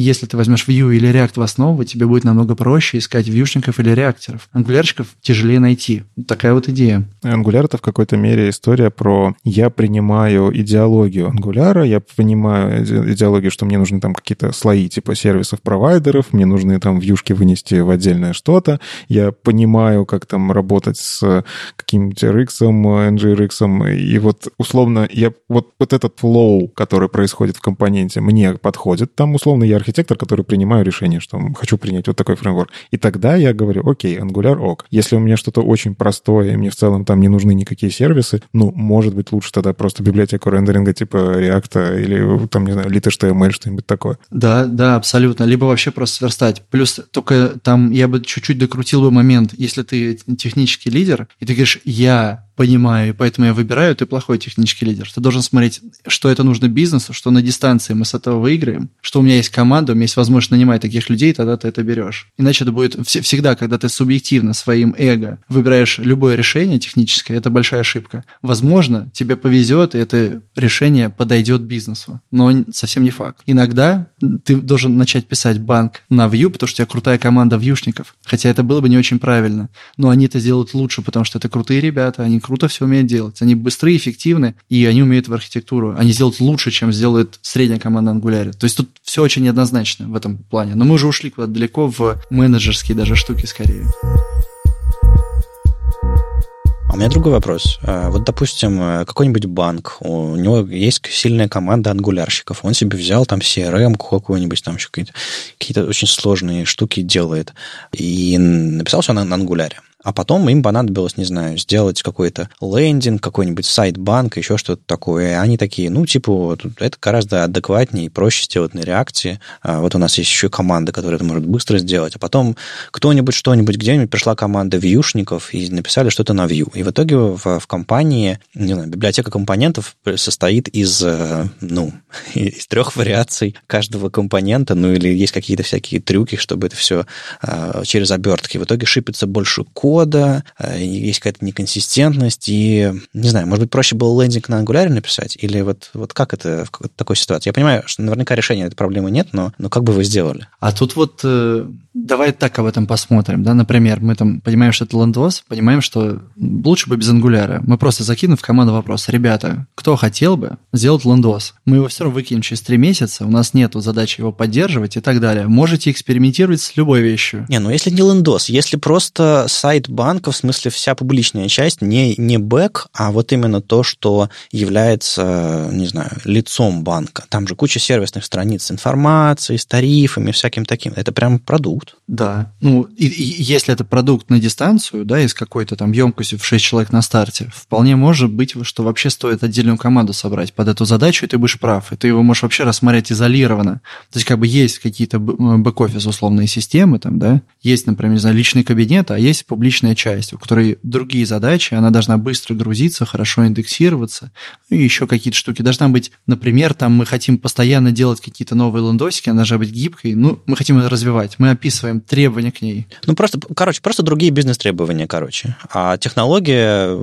если ты возьмешь Vue или React в основу, тебе будет намного проще искать вьюшников или реакторов. Ангулярщиков тяжелее найти. Такая вот идея. Ангуляр — это в какой-то мере история про «я принимаю идеологию ангуляра, я понимаю идеологию, что мне нужны там какие-то слои типа сервисов провайдеров, мне нужны там вьюшки вынести в отдельное что-то, я понимаю, как там работать с каким-нибудь RX, NGRX, и вот условно я вот, вот этот flow, который происходит в компоненте, мне подходит, там условно я архитектор, который принимаю решение, что хочу принять вот такой фреймворк. И тогда я говорю, окей, Angular ок. Если у меня что-то очень простое, и мне в целом там не нужны никакие сервисы, ну, может быть, лучше тогда просто библиотеку рендеринга типа React или там, не знаю, lit.html, что-нибудь такое. Да, да, абсолютно. Либо вообще просто сверстать. Плюс только там я бы чуть-чуть докрутил бы момент, если ты технический лидер, и ты говоришь, я понимаю, и поэтому я выбираю, ты плохой технический лидер. Ты должен смотреть, что это нужно бизнесу, что на дистанции мы с этого выиграем, что у меня есть команда, у меня есть возможность нанимать таких людей, тогда ты это берешь. Иначе это будет всегда, когда ты субъективно своим эго выбираешь любое решение техническое, это большая ошибка. Возможно, тебе повезет, и это решение подойдет бизнесу, но совсем не факт. Иногда ты должен начать писать банк на Vue, потому что у тебя крутая команда вьюшников, хотя это было бы не очень правильно, но они это сделают лучше, потому что это крутые ребята, они круто все умеют делать. Они быстрые, эффективны, и они умеют в архитектуру. Они сделают лучше, чем сделает средняя команда Angular. То есть тут все очень неоднозначно в этом плане. Но мы уже ушли куда-то далеко в менеджерские даже штуки скорее. А у меня другой вопрос. А, вот, допустим, какой-нибудь банк, у него есть сильная команда ангулярщиков, он себе взял там CRM какую-нибудь, там еще какие-то, какие-то очень сложные штуки делает, и написал все на, на ангуляре. А потом им понадобилось, не знаю, сделать какой-то лендинг, какой-нибудь сайт банка, еще что-то такое. И они такие, ну, типа, вот, это гораздо адекватнее и проще сделать на реакции. А вот у нас есть еще команда, которая это может быстро сделать. А потом кто-нибудь, что-нибудь, где-нибудь пришла команда вьюшников и написали что-то на Vue. И в итоге в, в компании, не знаю, библиотека компонентов состоит из, э, ну, из трех вариаций каждого компонента, ну, или есть какие-то всякие трюки, чтобы это все а, через обертки. В итоге шипится больше код, кода, э, есть какая-то неконсистентность, и, не знаю, может быть, проще было лендинг на Angular написать, или вот, вот как это в такой ситуации? Я понимаю, что наверняка решения этой проблемы нет, но, но как бы вы сделали? А тут вот э, давай так об этом посмотрим, да, например, мы там понимаем, что это лендос, понимаем, что лучше бы без ангуляра. Мы просто закинем в команду вопрос, ребята, кто хотел бы сделать лендос? Мы его все равно выкинем через три месяца, у нас нет задачи его поддерживать и так далее. Можете экспериментировать с любой вещью. Не, ну если не лендос, если просто сайт банка, в смысле вся публичная часть, не, не бэк, а вот именно то, что является, не знаю, лицом банка. Там же куча сервисных страниц с информацией, с тарифами, всяким таким. Это прям продукт. Да. Ну, и, и если это продукт на дистанцию, да, из какой-то там емкостью в 6 человек на старте, вполне может быть, что вообще стоит отдельную команду собрать под эту задачу, и ты будешь прав. И ты его можешь вообще рассмотреть изолированно. То есть как бы есть какие-то бэк-офис условные системы, там, да, есть, например, не знаю, личный кабинет, а есть публичная часть, у которой другие задачи, она должна быстро грузиться, хорошо индексироваться, ну и еще какие-то штуки. Должна быть, например, там мы хотим постоянно делать какие-то новые лендосики, она должна быть гибкой, ну, мы хотим ее развивать, мы описываем требования к ней. Ну, просто, короче, просто другие бизнес-требования, короче. А технология,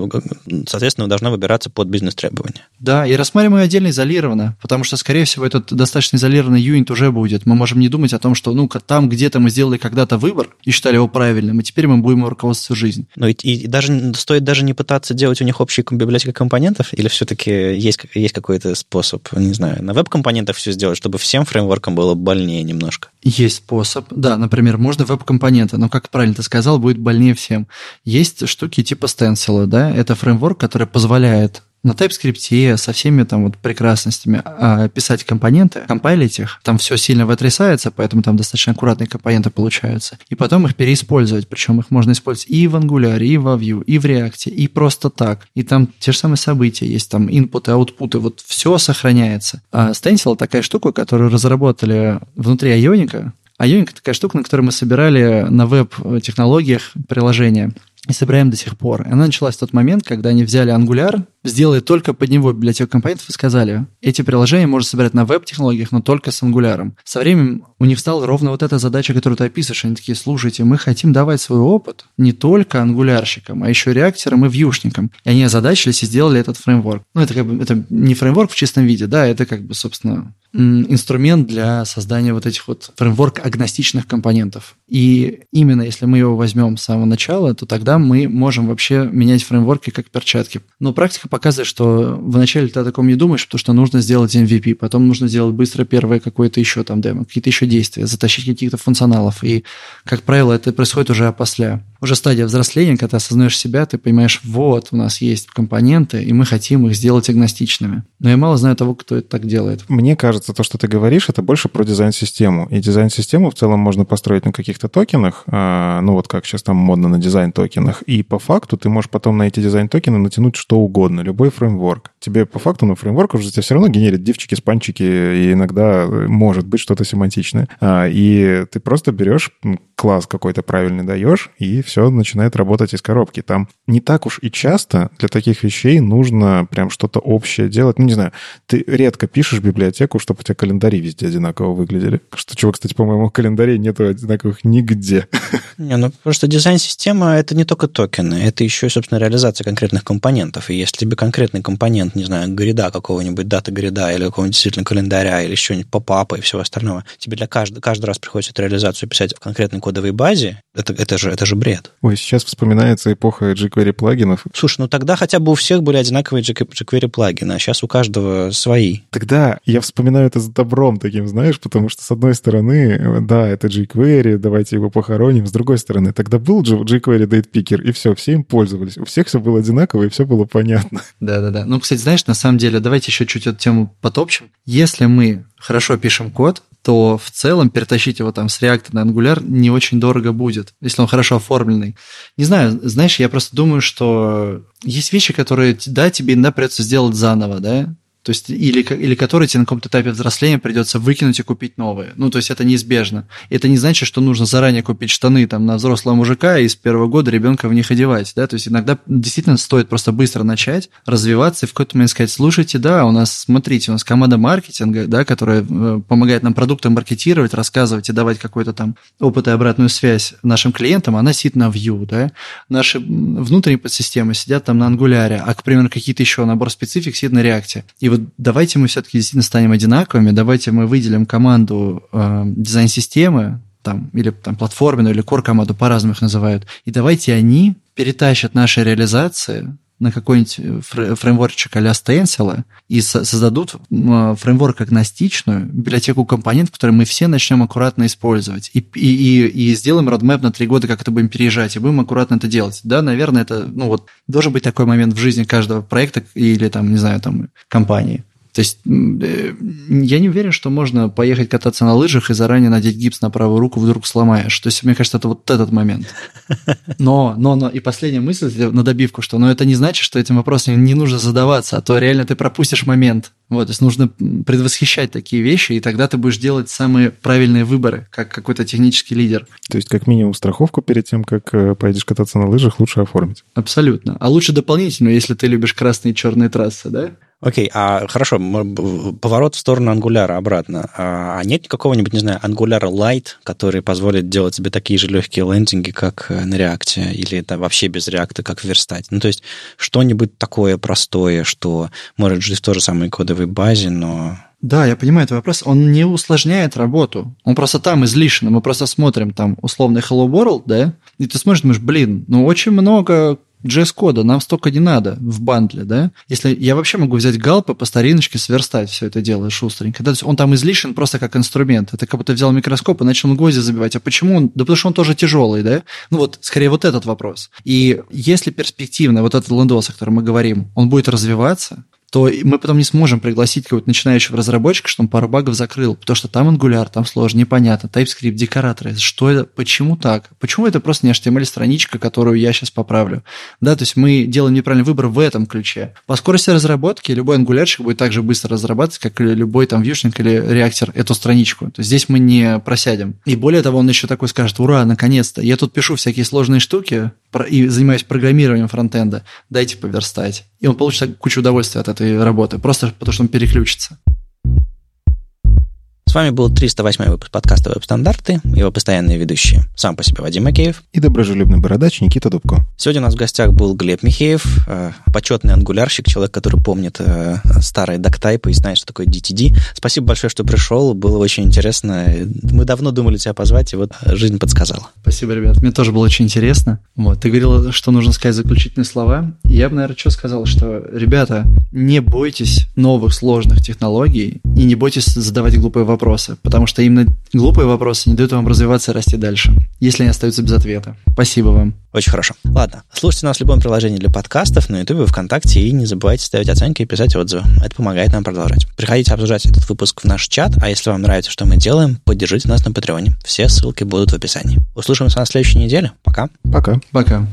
соответственно, должна выбираться под бизнес-требования. Да, и рассматриваем ее отдельно изолированно, потому что, скорее всего, этот достаточно изолированный юнит уже будет. Мы можем не думать о том, что, ну, там где-то мы сделали когда-то выбор и считали его правильным, и теперь мы будем его руководствоваться всю жизнь. Ну и, и даже стоит даже не пытаться делать у них общие библиотека компонентов, или все-таки есть, есть какой-то способ, не знаю, на веб-компонентах все сделать, чтобы всем фреймворкам было больнее немножко? Есть способ. Да, например, можно веб-компоненты, но, как правильно ты сказал, будет больнее всем. Есть штуки типа Stencil, да, это фреймворк, который позволяет на TypeScript со всеми там вот прекрасностями а, писать компоненты, компайлить их, там все сильно вытрясается, поэтому там достаточно аккуратные компоненты получаются. И потом их переиспользовать, причем их можно использовать и в Angular, и во Vue, и в React, и просто так. И там те же самые события есть, там инпуты, аутпуты, вот все сохраняется. А Stencil такая штука, которую разработали внутри Ionic. Ionic такая штука, на которой мы собирали на веб-технологиях приложения и собираем до сих пор. Она началась в тот момент, когда они взяли Angular, сделали только под него библиотеку компонентов и сказали, эти приложения можно собирать на веб-технологиях, но только с Angular. Со временем у них стала ровно вот эта задача, которую ты описываешь. Они такие, слушайте, мы хотим давать свой опыт не только ангулярщикам, а еще реакторам и вьюшникам. И они озадачились и сделали этот фреймворк. Ну, это как бы это не фреймворк в чистом виде, да, это как бы, собственно, инструмент для создания вот этих вот фреймворк-агностичных компонентов. И именно если мы его возьмем с самого начала, то тогда мы можем вообще менять фреймворки как перчатки. Но практика показывает, что вначале ты о таком не думаешь, потому что нужно сделать MVP, потом нужно сделать быстро первое какое-то еще там демо, какие-то еще действия, затащить каких-то функционалов. И, как правило, это происходит уже опосля уже стадия взросления, когда ты осознаешь себя, ты понимаешь, вот, у нас есть компоненты, и мы хотим их сделать агностичными. Но я мало знаю того, кто это так делает. Мне кажется, то, что ты говоришь, это больше про дизайн-систему. И дизайн-систему в целом можно построить на каких-то токенах, а, ну вот как сейчас там модно на дизайн-токенах, и по факту ты можешь потом на эти дизайн-токены натянуть что угодно, любой фреймворк. Тебе по факту, ну, фреймворк уже тебе все равно генерит дивчики, спанчики, и иногда может быть что-то семантичное. А, и ты просто берешь класс какой-то правильный даешь, и все начинает работать из коробки. Там не так уж и часто для таких вещей нужно прям что-то общее делать. Ну, не знаю, ты редко пишешь библиотеку, чтобы у тебя календари везде одинаково выглядели. Что, чего, кстати, по-моему, календарей нету одинаковых нигде. Не, ну просто дизайн-система — это не только токены, это еще, собственно, реализация конкретных компонентов. И если тебе конкретный компонент, не знаю, грида какого-нибудь, дата грида или какого-нибудь действительно календаря или еще-нибудь попапа и всего остального, тебе для каждого, каждый раз приходится эту реализацию писать в конкретной кодовой базе, это, это, же, это же бред. Ой, сейчас вспоминается эпоха jQuery плагинов. Слушай, ну тогда хотя бы у всех были одинаковые jQuery плагины, а сейчас у каждого свои. Тогда я вспоминаю это с добром таким, знаешь, потому что с одной стороны, да, это jQuery, давайте его похороним, с другой стороны, тогда был jQuery Date Picker, и все, все им пользовались. У всех все было одинаково, и все было понятно. Да-да-да. Ну, кстати, знаешь, на самом деле, давайте еще чуть эту тему потопчем. Если мы хорошо пишем код, то в целом перетащить его там с React на Angular не очень дорого будет, если он хорошо оформленный. Не знаю, знаешь, я просто думаю, что есть вещи, которые, да, тебе иногда придется сделать заново, да, то есть, или, или которые тебе на каком-то этапе взросления придется выкинуть и купить новые. Ну, то есть это неизбежно. Это не значит, что нужно заранее купить штаны там на взрослого мужика и с первого года ребенка в них одевать. Да? То есть иногда действительно стоит просто быстро начать, развиваться и в какой-то момент сказать, слушайте, да, у нас, смотрите, у нас команда маркетинга, да, которая э, помогает нам продукты маркетировать, рассказывать и давать какой-то там опыт и обратную связь нашим клиентам, она сидит на Vue, да. Наши внутренние подсистемы сидят там на Angular, а, к примеру, какие-то еще набор специфик сидит на React. И вот давайте мы все-таки действительно станем одинаковыми, давайте мы выделим команду э, дизайн-системы, там, или там платформенную, или core-команду, по-разному их называют, и давайте они перетащат наши реализации на какой-нибудь э, фреймворчик а-ля Stencil и создадут э, фреймворк агностичную библиотеку компонент, которую мы все начнем аккуратно использовать. И, и, и сделаем родмэп на три года, как это будем переезжать, и будем аккуратно это делать. Да, наверное, это, ну вот, должен быть такой момент в жизни каждого проекта или там, не знаю, там, компании. То есть э, я не уверен, что можно поехать кататься на лыжах и заранее надеть гипс на правую руку, вдруг сломаешь. То есть мне кажется, это вот этот момент. Но, но, но и последняя мысль на добивку, что но это не значит, что этим вопросом не нужно задаваться, а то реально ты пропустишь момент. Вот, то есть нужно предвосхищать такие вещи, и тогда ты будешь делать самые правильные выборы, как какой-то технический лидер. То есть, как минимум, страховку перед тем, как э, поедешь кататься на лыжах, лучше оформить. Абсолютно. А лучше дополнительно, если ты любишь красные и черные трассы, да? Окей, а хорошо, поворот в сторону ангуляра обратно. А, а нет какого-нибудь, не знаю, ангуляра Lite, который позволит делать тебе такие же легкие лендинги, как э, на реакте, или это вообще без реакта, как в верстате? Ну, то есть что-нибудь такое простое, что может жить в той же самой кодовой базе, но да, я понимаю этот вопрос. Он не усложняет работу. Он просто там излишен. Мы просто смотрим там условный Hello World, да, и ты смотришь, думаешь, блин, ну очень много JS-кода, нам столько не надо в бандле, да? Если я вообще могу взять галпы по стариночке, сверстать все это дело шустренько. Да? То есть он там излишен просто как инструмент. Это как будто взял микроскоп и начал гвозди забивать. А почему? Да потому что он тоже тяжелый, да? Ну вот, скорее вот этот вопрос. И если перспективно вот этот лендос, о котором мы говорим, он будет развиваться, то мы потом не сможем пригласить какого-то начинающего разработчика, чтобы он пару багов закрыл, потому что там Angular, там сложно, непонятно, TypeScript, декораторы, что это, почему так? Почему это просто не HTML-страничка, которую я сейчас поправлю? Да, то есть мы делаем неправильный выбор в этом ключе. По скорости разработки любой ангулярщик будет так же быстро разрабатывать, как любой там вьюшник или реактор эту страничку. То есть здесь мы не просядем. И более того, он еще такой скажет, ура, наконец-то, я тут пишу всякие сложные штуки и занимаюсь программированием фронтенда, дайте поверстать. И он получит кучу удовольствия от работы, просто потому что он переключится. С вами был 308 выпуск подкаста «Веб-стандарты», его постоянные ведущие. Сам по себе Вадим Макеев. И доброжелюбный бородач Никита Дубко. Сегодня у нас в гостях был Глеб Михеев, э, почетный ангулярщик, человек, который помнит э, старые доктайпы и знает, что такое DTD. Спасибо большое, что пришел, было очень интересно. Мы давно думали тебя позвать, и вот жизнь подсказала. Спасибо, ребят, мне тоже было очень интересно. Вот, ты говорил, что нужно сказать заключительные слова. Я бы, наверное, что сказал, что, ребята, не бойтесь новых сложных технологий и не бойтесь задавать глупые вопросы вопросы, потому что именно глупые вопросы не дают вам развиваться и расти дальше, если они остаются без ответа. Спасибо вам. Очень хорошо. Ладно, слушайте нас в любом приложении для подкастов, на YouTube, ВКонтакте, и не забывайте ставить оценки и писать отзывы. Это помогает нам продолжать. Приходите обсуждать этот выпуск в наш чат, а если вам нравится, что мы делаем, поддержите нас на Патреоне. Все ссылки будут в описании. Услышимся на следующей неделе. Пока. Пока. Пока.